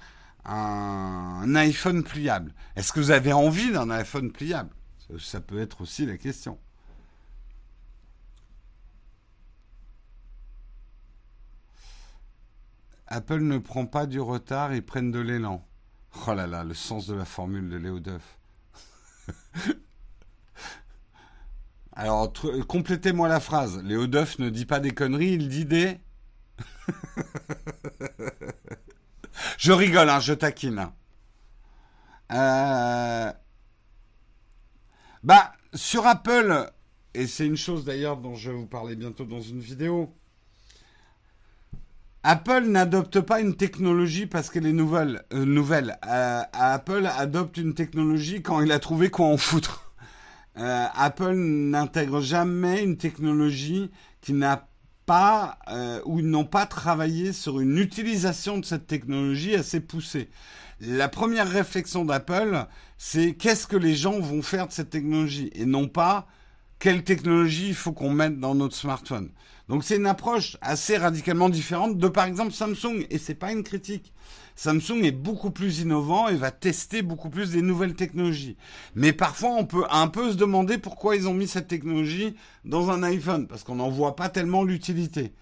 iPhone pliable? Est-ce que vous avez envie d'un iPhone pliable? Ça, peut être aussi la question. Apple ne prend pas du retard, ils prennent de l'élan. Oh là là, le sens de la formule de Léo Duff. Alors, complétez-moi la phrase. Léo Duff ne dit pas des conneries, il dit des... je rigole, hein, je taquine. Euh... Bah, sur Apple, et c'est une chose d'ailleurs dont je vais vous parler bientôt dans une vidéo. Apple n'adopte pas une technologie parce qu'elle est nouvelle. Euh, nouvelle. Euh, Apple adopte une technologie quand il a trouvé quoi en foutre. Euh, Apple n'intègre jamais une technologie qui n'a pas ou ils n'ont pas travaillé sur une utilisation de cette technologie assez poussée. La première réflexion d'Apple, c'est qu'est-ce que les gens vont faire de cette technologie et non pas quelle technologie il faut qu'on mette dans notre smartphone. Donc c'est une approche assez radicalement différente de par exemple Samsung et c'est pas une critique. Samsung est beaucoup plus innovant et va tester beaucoup plus des nouvelles technologies. Mais parfois on peut un peu se demander pourquoi ils ont mis cette technologie dans un iPhone parce qu'on n'en voit pas tellement l'utilité.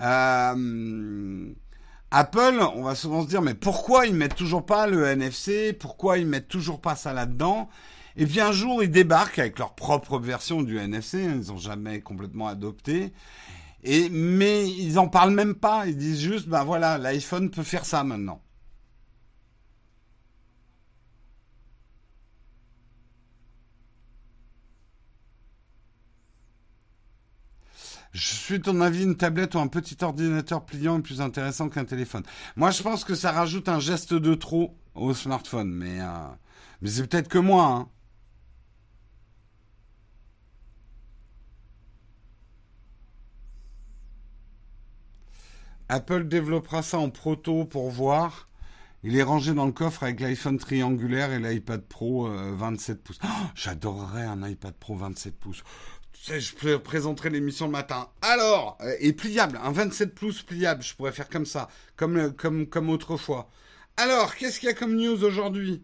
Euh, Apple, on va souvent se dire mais pourquoi ils mettent toujours pas le NFC Pourquoi ils mettent toujours pas ça là-dedans? Et puis un jour, ils débarquent avec leur propre version du NFC, ils n'ont jamais complètement adopté. Et, mais ils en parlent même pas. Ils disent juste, ben voilà, l'iPhone peut faire ça maintenant. Je suis ton avis, une tablette ou un petit ordinateur pliant est plus intéressant qu'un téléphone. Moi, je pense que ça rajoute un geste de trop au smartphone, mais, euh, c'est peut-être que moi. Hein. Apple développera ça en proto pour voir. Il est rangé dans le coffre avec l'iPhone triangulaire et l'iPad Pro 27 euh, pouces. Oh, j'adorerais un iPad Pro 27 pouces. Je présenterai l'émission le matin. Alors, euh, et pliable, un 27 pouces pliable, je pourrais faire comme ça, comme, euh, comme, comme autrefois. Alors, qu'est-ce qu'il y a comme news aujourd'hui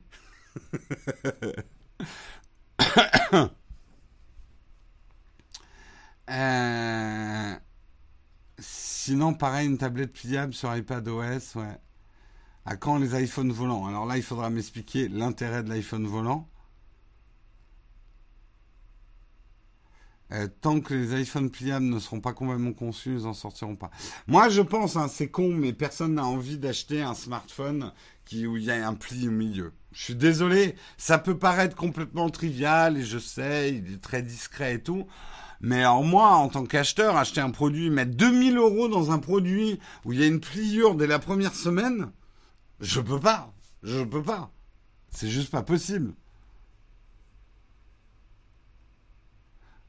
euh... Sinon, pareil, une tablette pliable sur iPad OS, ouais. À quand les iPhones volants? Alors là, il faudra m'expliquer l'intérêt de l'iPhone volant. Euh, tant que les iPhones pliables ne seront pas complètement conçus, ils n'en sortiront pas. Moi, je pense, hein, c'est con, mais personne n'a envie d'acheter un smartphone qui, où il y a un pli au milieu. Je suis désolé, ça peut paraître complètement trivial, et je sais, il est très discret et tout. Mais alors moi, en tant qu'acheteur, acheter un produit, mettre 2000 euros dans un produit où il y a une pliure dès la première semaine, je peux pas. Je peux pas. C'est juste pas possible.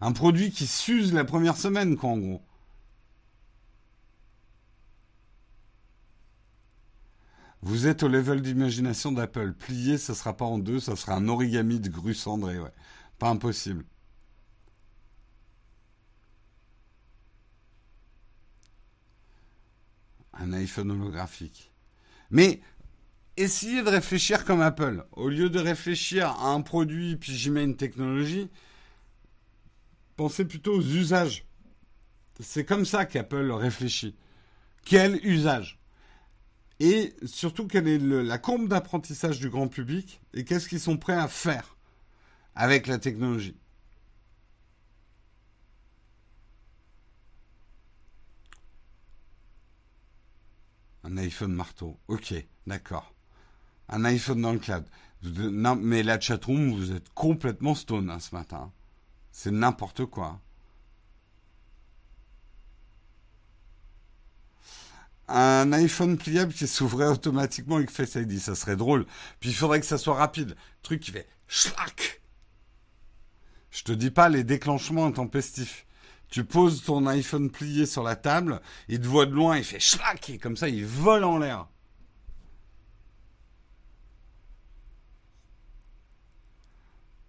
Un produit qui s'use la première semaine, quoi, en gros. Vous êtes au level d'imagination d'Apple. Plier, ça sera pas en deux, ça sera un origami de grue cendrée, ouais. Pas impossible. un iPhone holographique. Mais essayez de réfléchir comme Apple. Au lieu de réfléchir à un produit puis j'y mets une technologie, pensez plutôt aux usages. C'est comme ça qu'Apple réfléchit. Quel usage? Et surtout, quelle est la courbe d'apprentissage du grand public et qu'est-ce qu'ils sont prêts à faire avec la technologie? Un iPhone marteau. Ok, d'accord. Un iPhone dans le cloud. Non, mais la chatroom, vous êtes complètement stone hein, ce matin. C'est n'importe quoi. Un iPhone pliable qui s'ouvrait automatiquement avec Face ID, ça serait drôle. Puis il faudrait que ça soit rapide. truc qui fait schlack. Je te dis pas les déclenchements intempestifs tu poses ton iPhone plié sur la table, il te voit de loin, il fait schlack, et comme ça, il vole en l'air.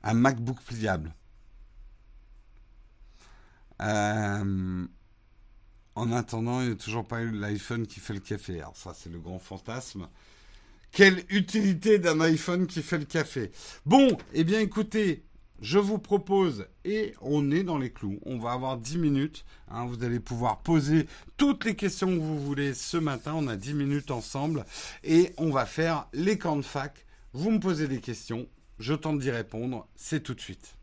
Un MacBook pliable. Euh, en attendant, il n'y a toujours pas eu l'iPhone qui fait le café. Alors ça, c'est le grand fantasme. Quelle utilité d'un iPhone qui fait le café Bon, eh bien écoutez, je vous propose, et on est dans les clous, on va avoir 10 minutes, hein, vous allez pouvoir poser toutes les questions que vous voulez ce matin, on a 10 minutes ensemble, et on va faire les camps de fac. Vous me posez des questions, je tente d'y répondre, c'est tout de suite.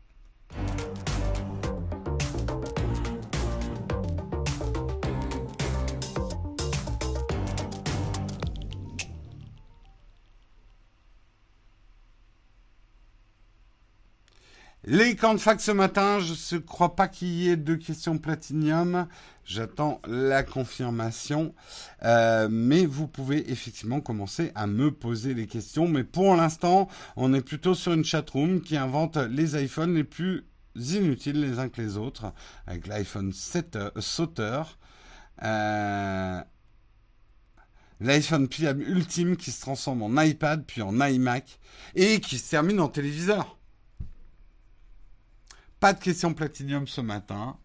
Les camps de ce matin, je ne crois pas qu'il y ait de questions platinium. J'attends la confirmation. Euh, mais vous pouvez effectivement commencer à me poser les questions. Mais pour l'instant, on est plutôt sur une chatroom qui invente les iPhones les plus inutiles les uns que les autres. Avec l'iPhone 7 euh, sauteur. Euh, L'iPhone PM ultime qui se transforme en iPad puis en iMac et qui se termine en téléviseur. Pas de question platinium ce matin.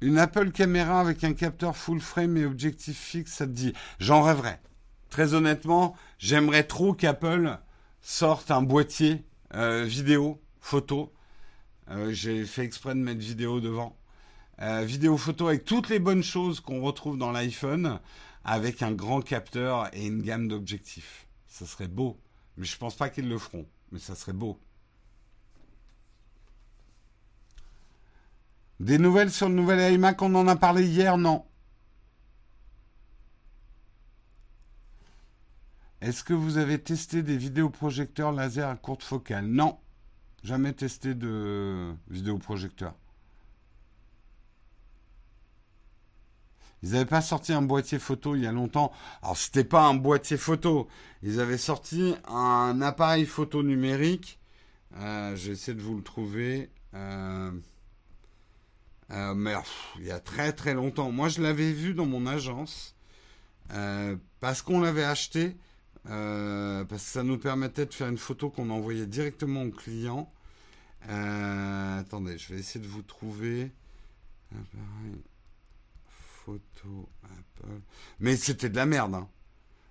Une Apple caméra avec un capteur full frame et objectif fixe, ça te dit J'en rêverais. Très honnêtement, j'aimerais trop qu'Apple sorte un boîtier euh, vidéo, photo. Euh, j'ai fait exprès de mettre vidéo devant. Euh, vidéo photo avec toutes les bonnes choses qu'on retrouve dans l'iPhone, avec un grand capteur et une gamme d'objectifs. Ça serait beau. Mais je pense pas qu'ils le feront. Mais ça serait beau. Des nouvelles sur le nouvel iMac, on en a parlé hier, non Est-ce que vous avez testé des vidéoprojecteurs laser à courte focale? Non. Jamais testé de vidéoprojecteur. Ils n'avaient pas sorti un boîtier photo il y a longtemps. Alors c'était pas un boîtier photo. Ils avaient sorti un appareil photo numérique. Euh, J'essaie de vous le trouver. Euh, euh, mais il y a très très longtemps. Moi je l'avais vu dans mon agence euh, parce qu'on l'avait acheté. parce que ça nous permettait de faire une photo qu'on envoyait directement au client. attendez, je vais essayer de vous trouver. Appareil photo Apple. Mais c'était de la merde. Hein.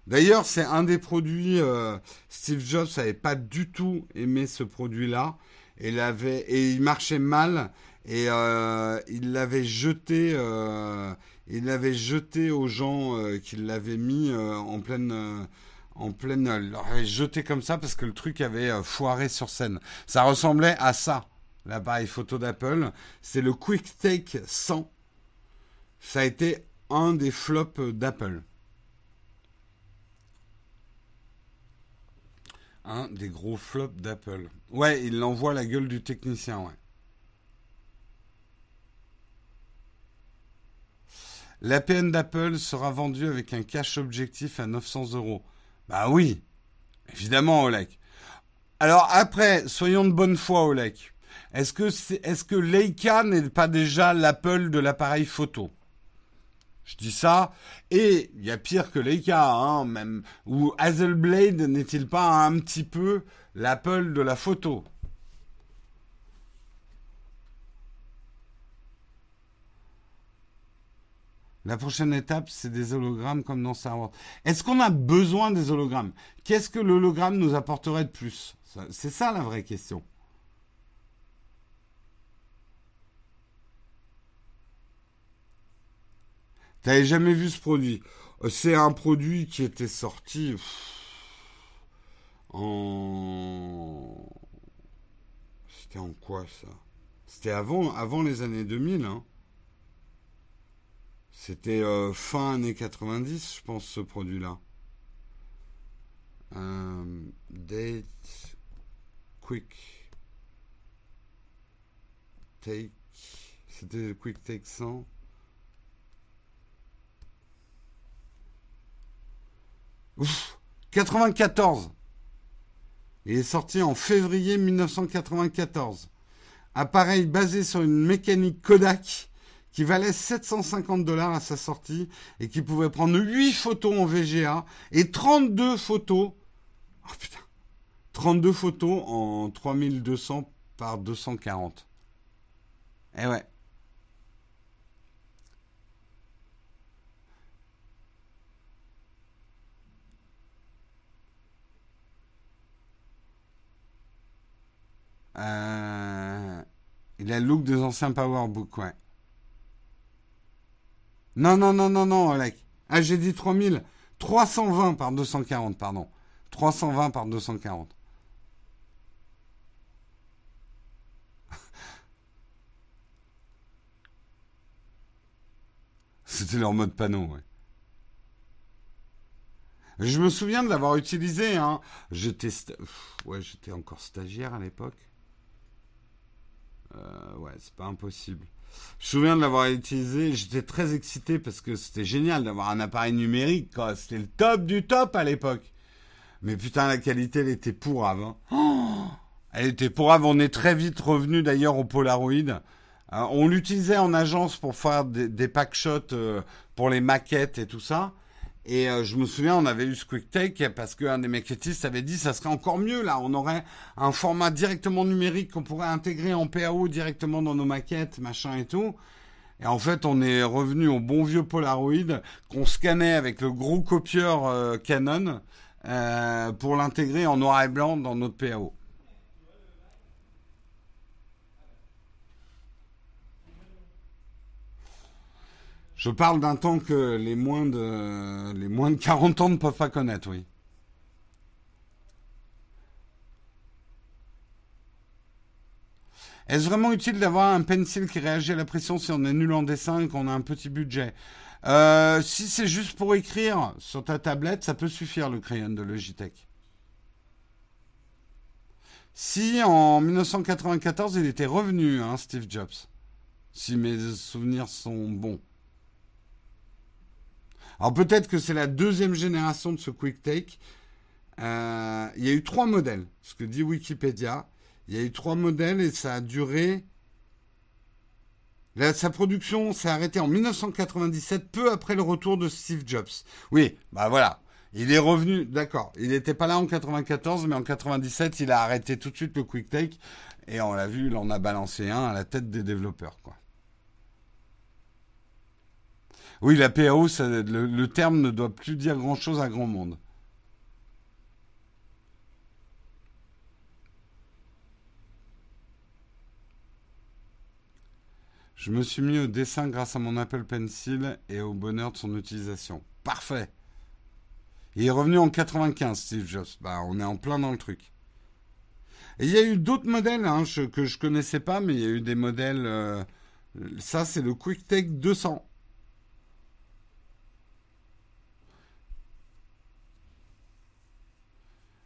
D'ailleurs, c'est un des produits. Euh, Steve Jobs n'avait pas du tout aimé ce produit-là. Et, il marchait mal. Et euh, il l'avait jeté. Euh, il l'avait jeté aux gens qui l'avaient mis en pleine en pleine, jeté comme ça parce que le truc avait foiré sur scène. Ça ressemblait à ça, l'appareil photo d'Apple. C'est le Quick Take 100 ça a été un des flops d'Apple. Un des gros flops d'Apple. Ouais, il envoie la gueule du technicien, ouais. L'APN d'Apple sera vendu avec un cache objectif à 900 euros. Bah oui, évidemment, Olek. Alors après, soyons de bonne foi, Olek. Est-ce que, est, est-ce que Leica n'est pas déjà l'Apple de l'appareil photo? Je dis ça. Et il y a pire que les cas, hein, même. Ou Hazelblade n'est-il pas un petit peu l'Apple de la photo? La prochaine étape, c'est des hologrammes comme dans Star Wars. Est-ce qu'on a besoin des hologrammes? Qu'est-ce que l'hologramme nous apporterait de plus? C'est ça la vraie question. T'avais jamais vu ce produit? C'est un produit qui était sorti en. C'était en quoi ça? C'était avant, avant les années 2000. Hein. C'était euh, fin années 90, je pense, ce produit-là. Euh, date Quick Take. C'était Quick Take 100. Ouf, 94. Il est sorti en février 1994. Appareil basé sur une mécanique Kodak qui valait 750 dollars à sa sortie et qui pouvait prendre 8 photos en VGA et 32 photos. Oh putain. 32 photos en 3200 par 240. Eh ouais. Euh, il a le look des anciens Powerbook, ouais. Non, non, non, non, non, Alec. Ah, j'ai dit 3000. 320 par 240, pardon. 320 par 240. C'était leur mode panneau, ouais. Je me souviens de l'avoir utilisé. Hein. J'étais, ouais, j'étais encore stagiaire à l'époque. Euh, ouais, c'est pas impossible. Je me souviens de l'avoir utilisé. J'étais très excité parce que c'était génial d'avoir un appareil numérique. C'était le top du top à l'époque. Mais putain, la qualité, elle était pourrave. Hein. Oh elle était pourrave. On est très vite revenu d'ailleurs au Polaroid. Euh, on l'utilisait en agence pour faire des, des packshots euh, pour les maquettes et tout ça. Et euh, je me souviens, on avait eu ce quick take parce qu'un des maquettistes avait dit ça serait encore mieux là. On aurait un format directement numérique qu'on pourrait intégrer en PAO directement dans nos maquettes, machin et tout. Et en fait, on est revenu au bon vieux Polaroid qu'on scannait avec le gros copieur Canon pour l'intégrer en noir et blanc dans notre PAO. Je parle d'un temps que les moins de les moins de 40 ans ne peuvent pas connaître, oui. Est-ce vraiment utile d'avoir un pencil qui réagit à la pression si on est nul en dessin et qu'on a un petit budget? Euh, Si c'est juste pour écrire sur ta tablette, ça peut suffire le crayon de Logitech. Si en 1994 il était revenu, hein, Steve Jobs, si mes souvenirs sont bons. Alors peut-être que c'est la deuxième génération de ce Quick Take. Euh, il y a eu trois modèles, ce que dit Wikipédia. Il y a eu trois modèles et ça a duré. sa production s'est arrêtée en 1997, peu après le retour de Steve Jobs. Oui, bah voilà. Il est revenu, d'accord. Il n'était pas là en 94, mais en 97, il a arrêté tout de suite le Quick Take. Et on l'a vu, il en a balancé un à la tête des développeurs, quoi. Oui, la PAO, le, terme ne doit plus dire grand-chose à grand monde. Je me suis mis au dessin grâce à mon Apple Pencil et au bonheur de son utilisation. Parfait. Il est revenu en 95, Steve Jobs. Bah, on est en plein dans le truc. Il y a eu d'autres modèles hein, que je connaissais pas, mais il y a eu des modèles. Euh, ça, c'est le QuickTech 200.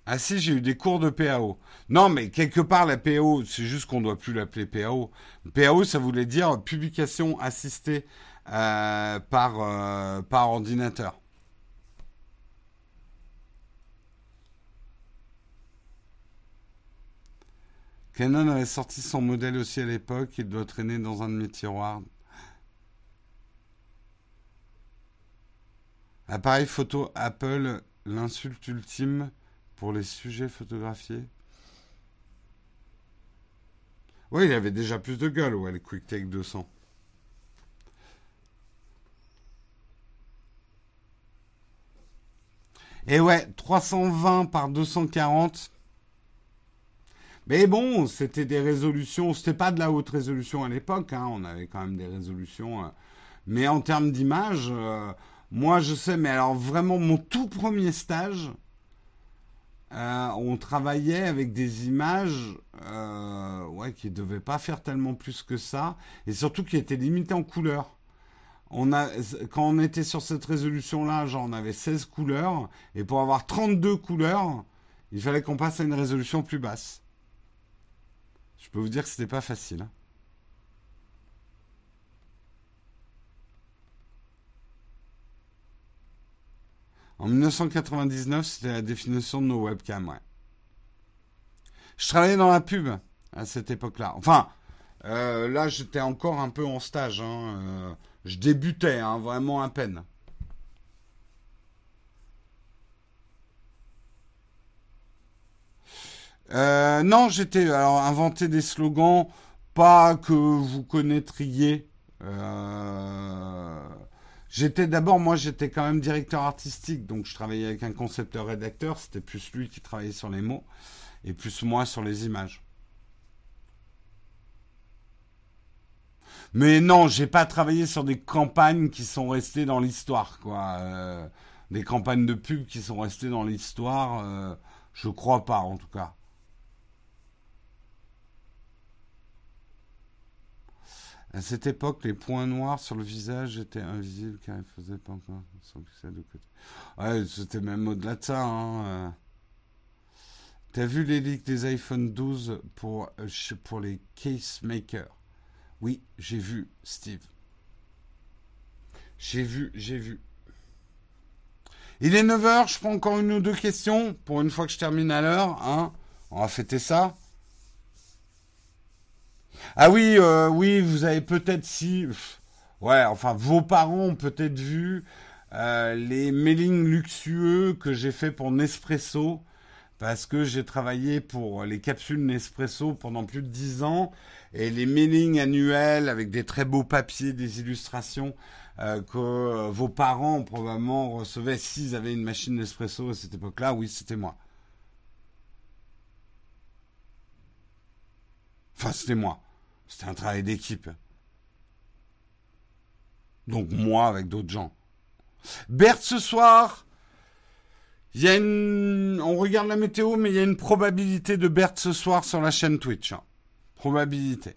Ah si, j'ai eu des cours de PAO. Non, mais quelque part, la PAO, c'est juste qu'on ne doit plus l'appeler PAO. PAO, ça voulait dire publication assistée euh, par, euh, par ordinateur. Canon avait sorti son modèle aussi à l'époque, il doit traîner dans un de mes tiroirs. Appareil photo Apple, l'insulte ultime pour les sujets photographiés. Oui, il avait déjà plus de gueule, ouais, le QuickTake 200. Et ouais, 320 par 240. Mais bon, c'était des résolutions, c'était pas de la haute résolution à l'époque, hein, on avait quand même des résolutions. Euh, mais en termes d'image, euh, moi je sais, mais alors vraiment mon tout premier stage, euh, on travaillait avec des images euh, qui ne devaient pas faire tellement plus que ça, et surtout qui étaient limitées en couleurs. Quand on était sur cette résolution-là, genre on avait 16 couleurs, et pour avoir 32 couleurs, il fallait qu'on passe à une résolution plus basse. Je peux vous dire que c'était pas facile. En 1999, c'était la définition de nos webcams, ouais. Je travaillais dans la pub à cette époque-là. Enfin, euh, là, j'étais encore un peu en stage. Hein, euh, je débutais, hein, vraiment à peine. Euh, non, j'étais alors inventé des slogans, pas que vous connaîtriez. J'étais d'abord, moi j'étais quand même directeur artistique, donc je travaillais avec un concepteur-rédacteur, c'était plus lui qui travaillait sur les mots, et plus moi sur les images. Mais non, j'ai pas travaillé sur des campagnes qui sont restées dans l'histoire, quoi. Euh, des campagnes de pub qui sont restées dans l'histoire, euh, je crois pas en tout cas. À cette époque, les points noirs sur le visage étaient invisibles car ils faisaient pas encore de côté. Ouais, c'était même au-delà de ça. Hein. Euh. T'as vu les des iPhone 12 pour, euh, pour les casemakers? Oui, j'ai vu, Steve. J'ai vu, j'ai vu. Il est 9h, je prends encore une ou deux questions pour une fois que je termine à l'heure. Hein. On va fêter ça. Ah oui, euh, oui, vous avez peut-être si... Ouais, enfin, vos parents ont peut-être vu euh, les mailings luxueux que j'ai fait pour Nespresso, parce que j'ai travaillé pour les capsules Nespresso pendant plus de 10 ans, et les mailings annuels avec des très beaux papiers, des illustrations euh, que vos parents probablement recevaient s'ils avaient une machine Nespresso à cette époque-là, oui, c'était moi. Enfin, c'était moi. C'était un travail d'équipe. Donc moi avec d'autres gens. Berthe ce soir, il y a une... On regarde la météo, mais il y a une probabilité de Berthe ce soir sur la chaîne Twitch. Probabilité.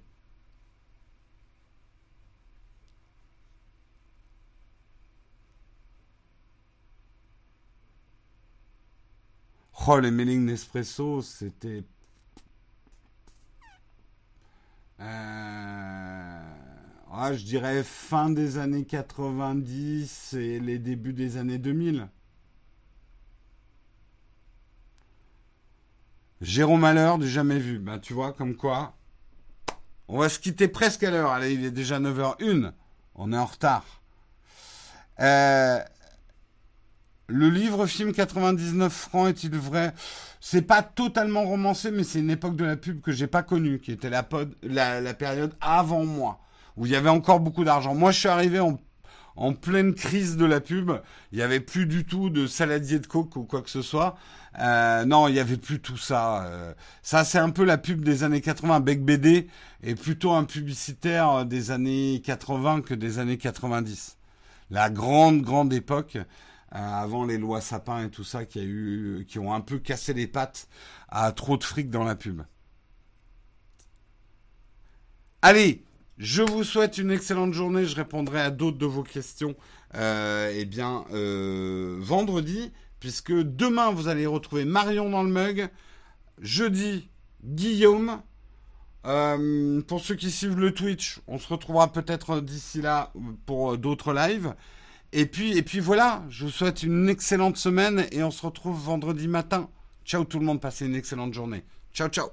Oh, les mailings Nespresso, c'était Euh, je dirais fin des années 90 et les débuts des années 2000. Jérôme à du jamais vu. Ben, tu vois, comme quoi. On va se quitter presque à l'heure. Allez, il est déjà 9h01. On est en retard. Euh, le livre film 99 francs est-il vrai? C'est pas totalement romancé, mais c'est une époque de la pub que j'ai pas connue, qui était la, la, période avant moi, où il y avait encore beaucoup d'argent. Moi, je suis arrivé en, pleine crise de la pub. Il y avait plus du tout de saladier de coke ou quoi que ce soit. Euh, non, il y avait plus tout ça. Euh. ça, c'est un peu la pub des années 80. Bec BD est plutôt un publicitaire des années 80 que des années 90. La grande, grande époque. Euh, avant les lois sapins et tout ça, qui, ont un peu cassé les pattes à trop de fric dans la pub. Allez, je vous souhaite une excellente journée. Je répondrai à d'autres de vos questions euh, eh bien, euh, vendredi, puisque demain, vous allez retrouver Marion dans le mug. Jeudi, Guillaume. pour ceux qui suivent le Twitch, on se retrouvera peut-être d'ici là pour d'autres lives. Et puis, et puis voilà, je vous souhaite une excellente semaine et on se retrouve vendredi matin. Ciao tout le monde, passez une excellente journée. Ciao, ciao.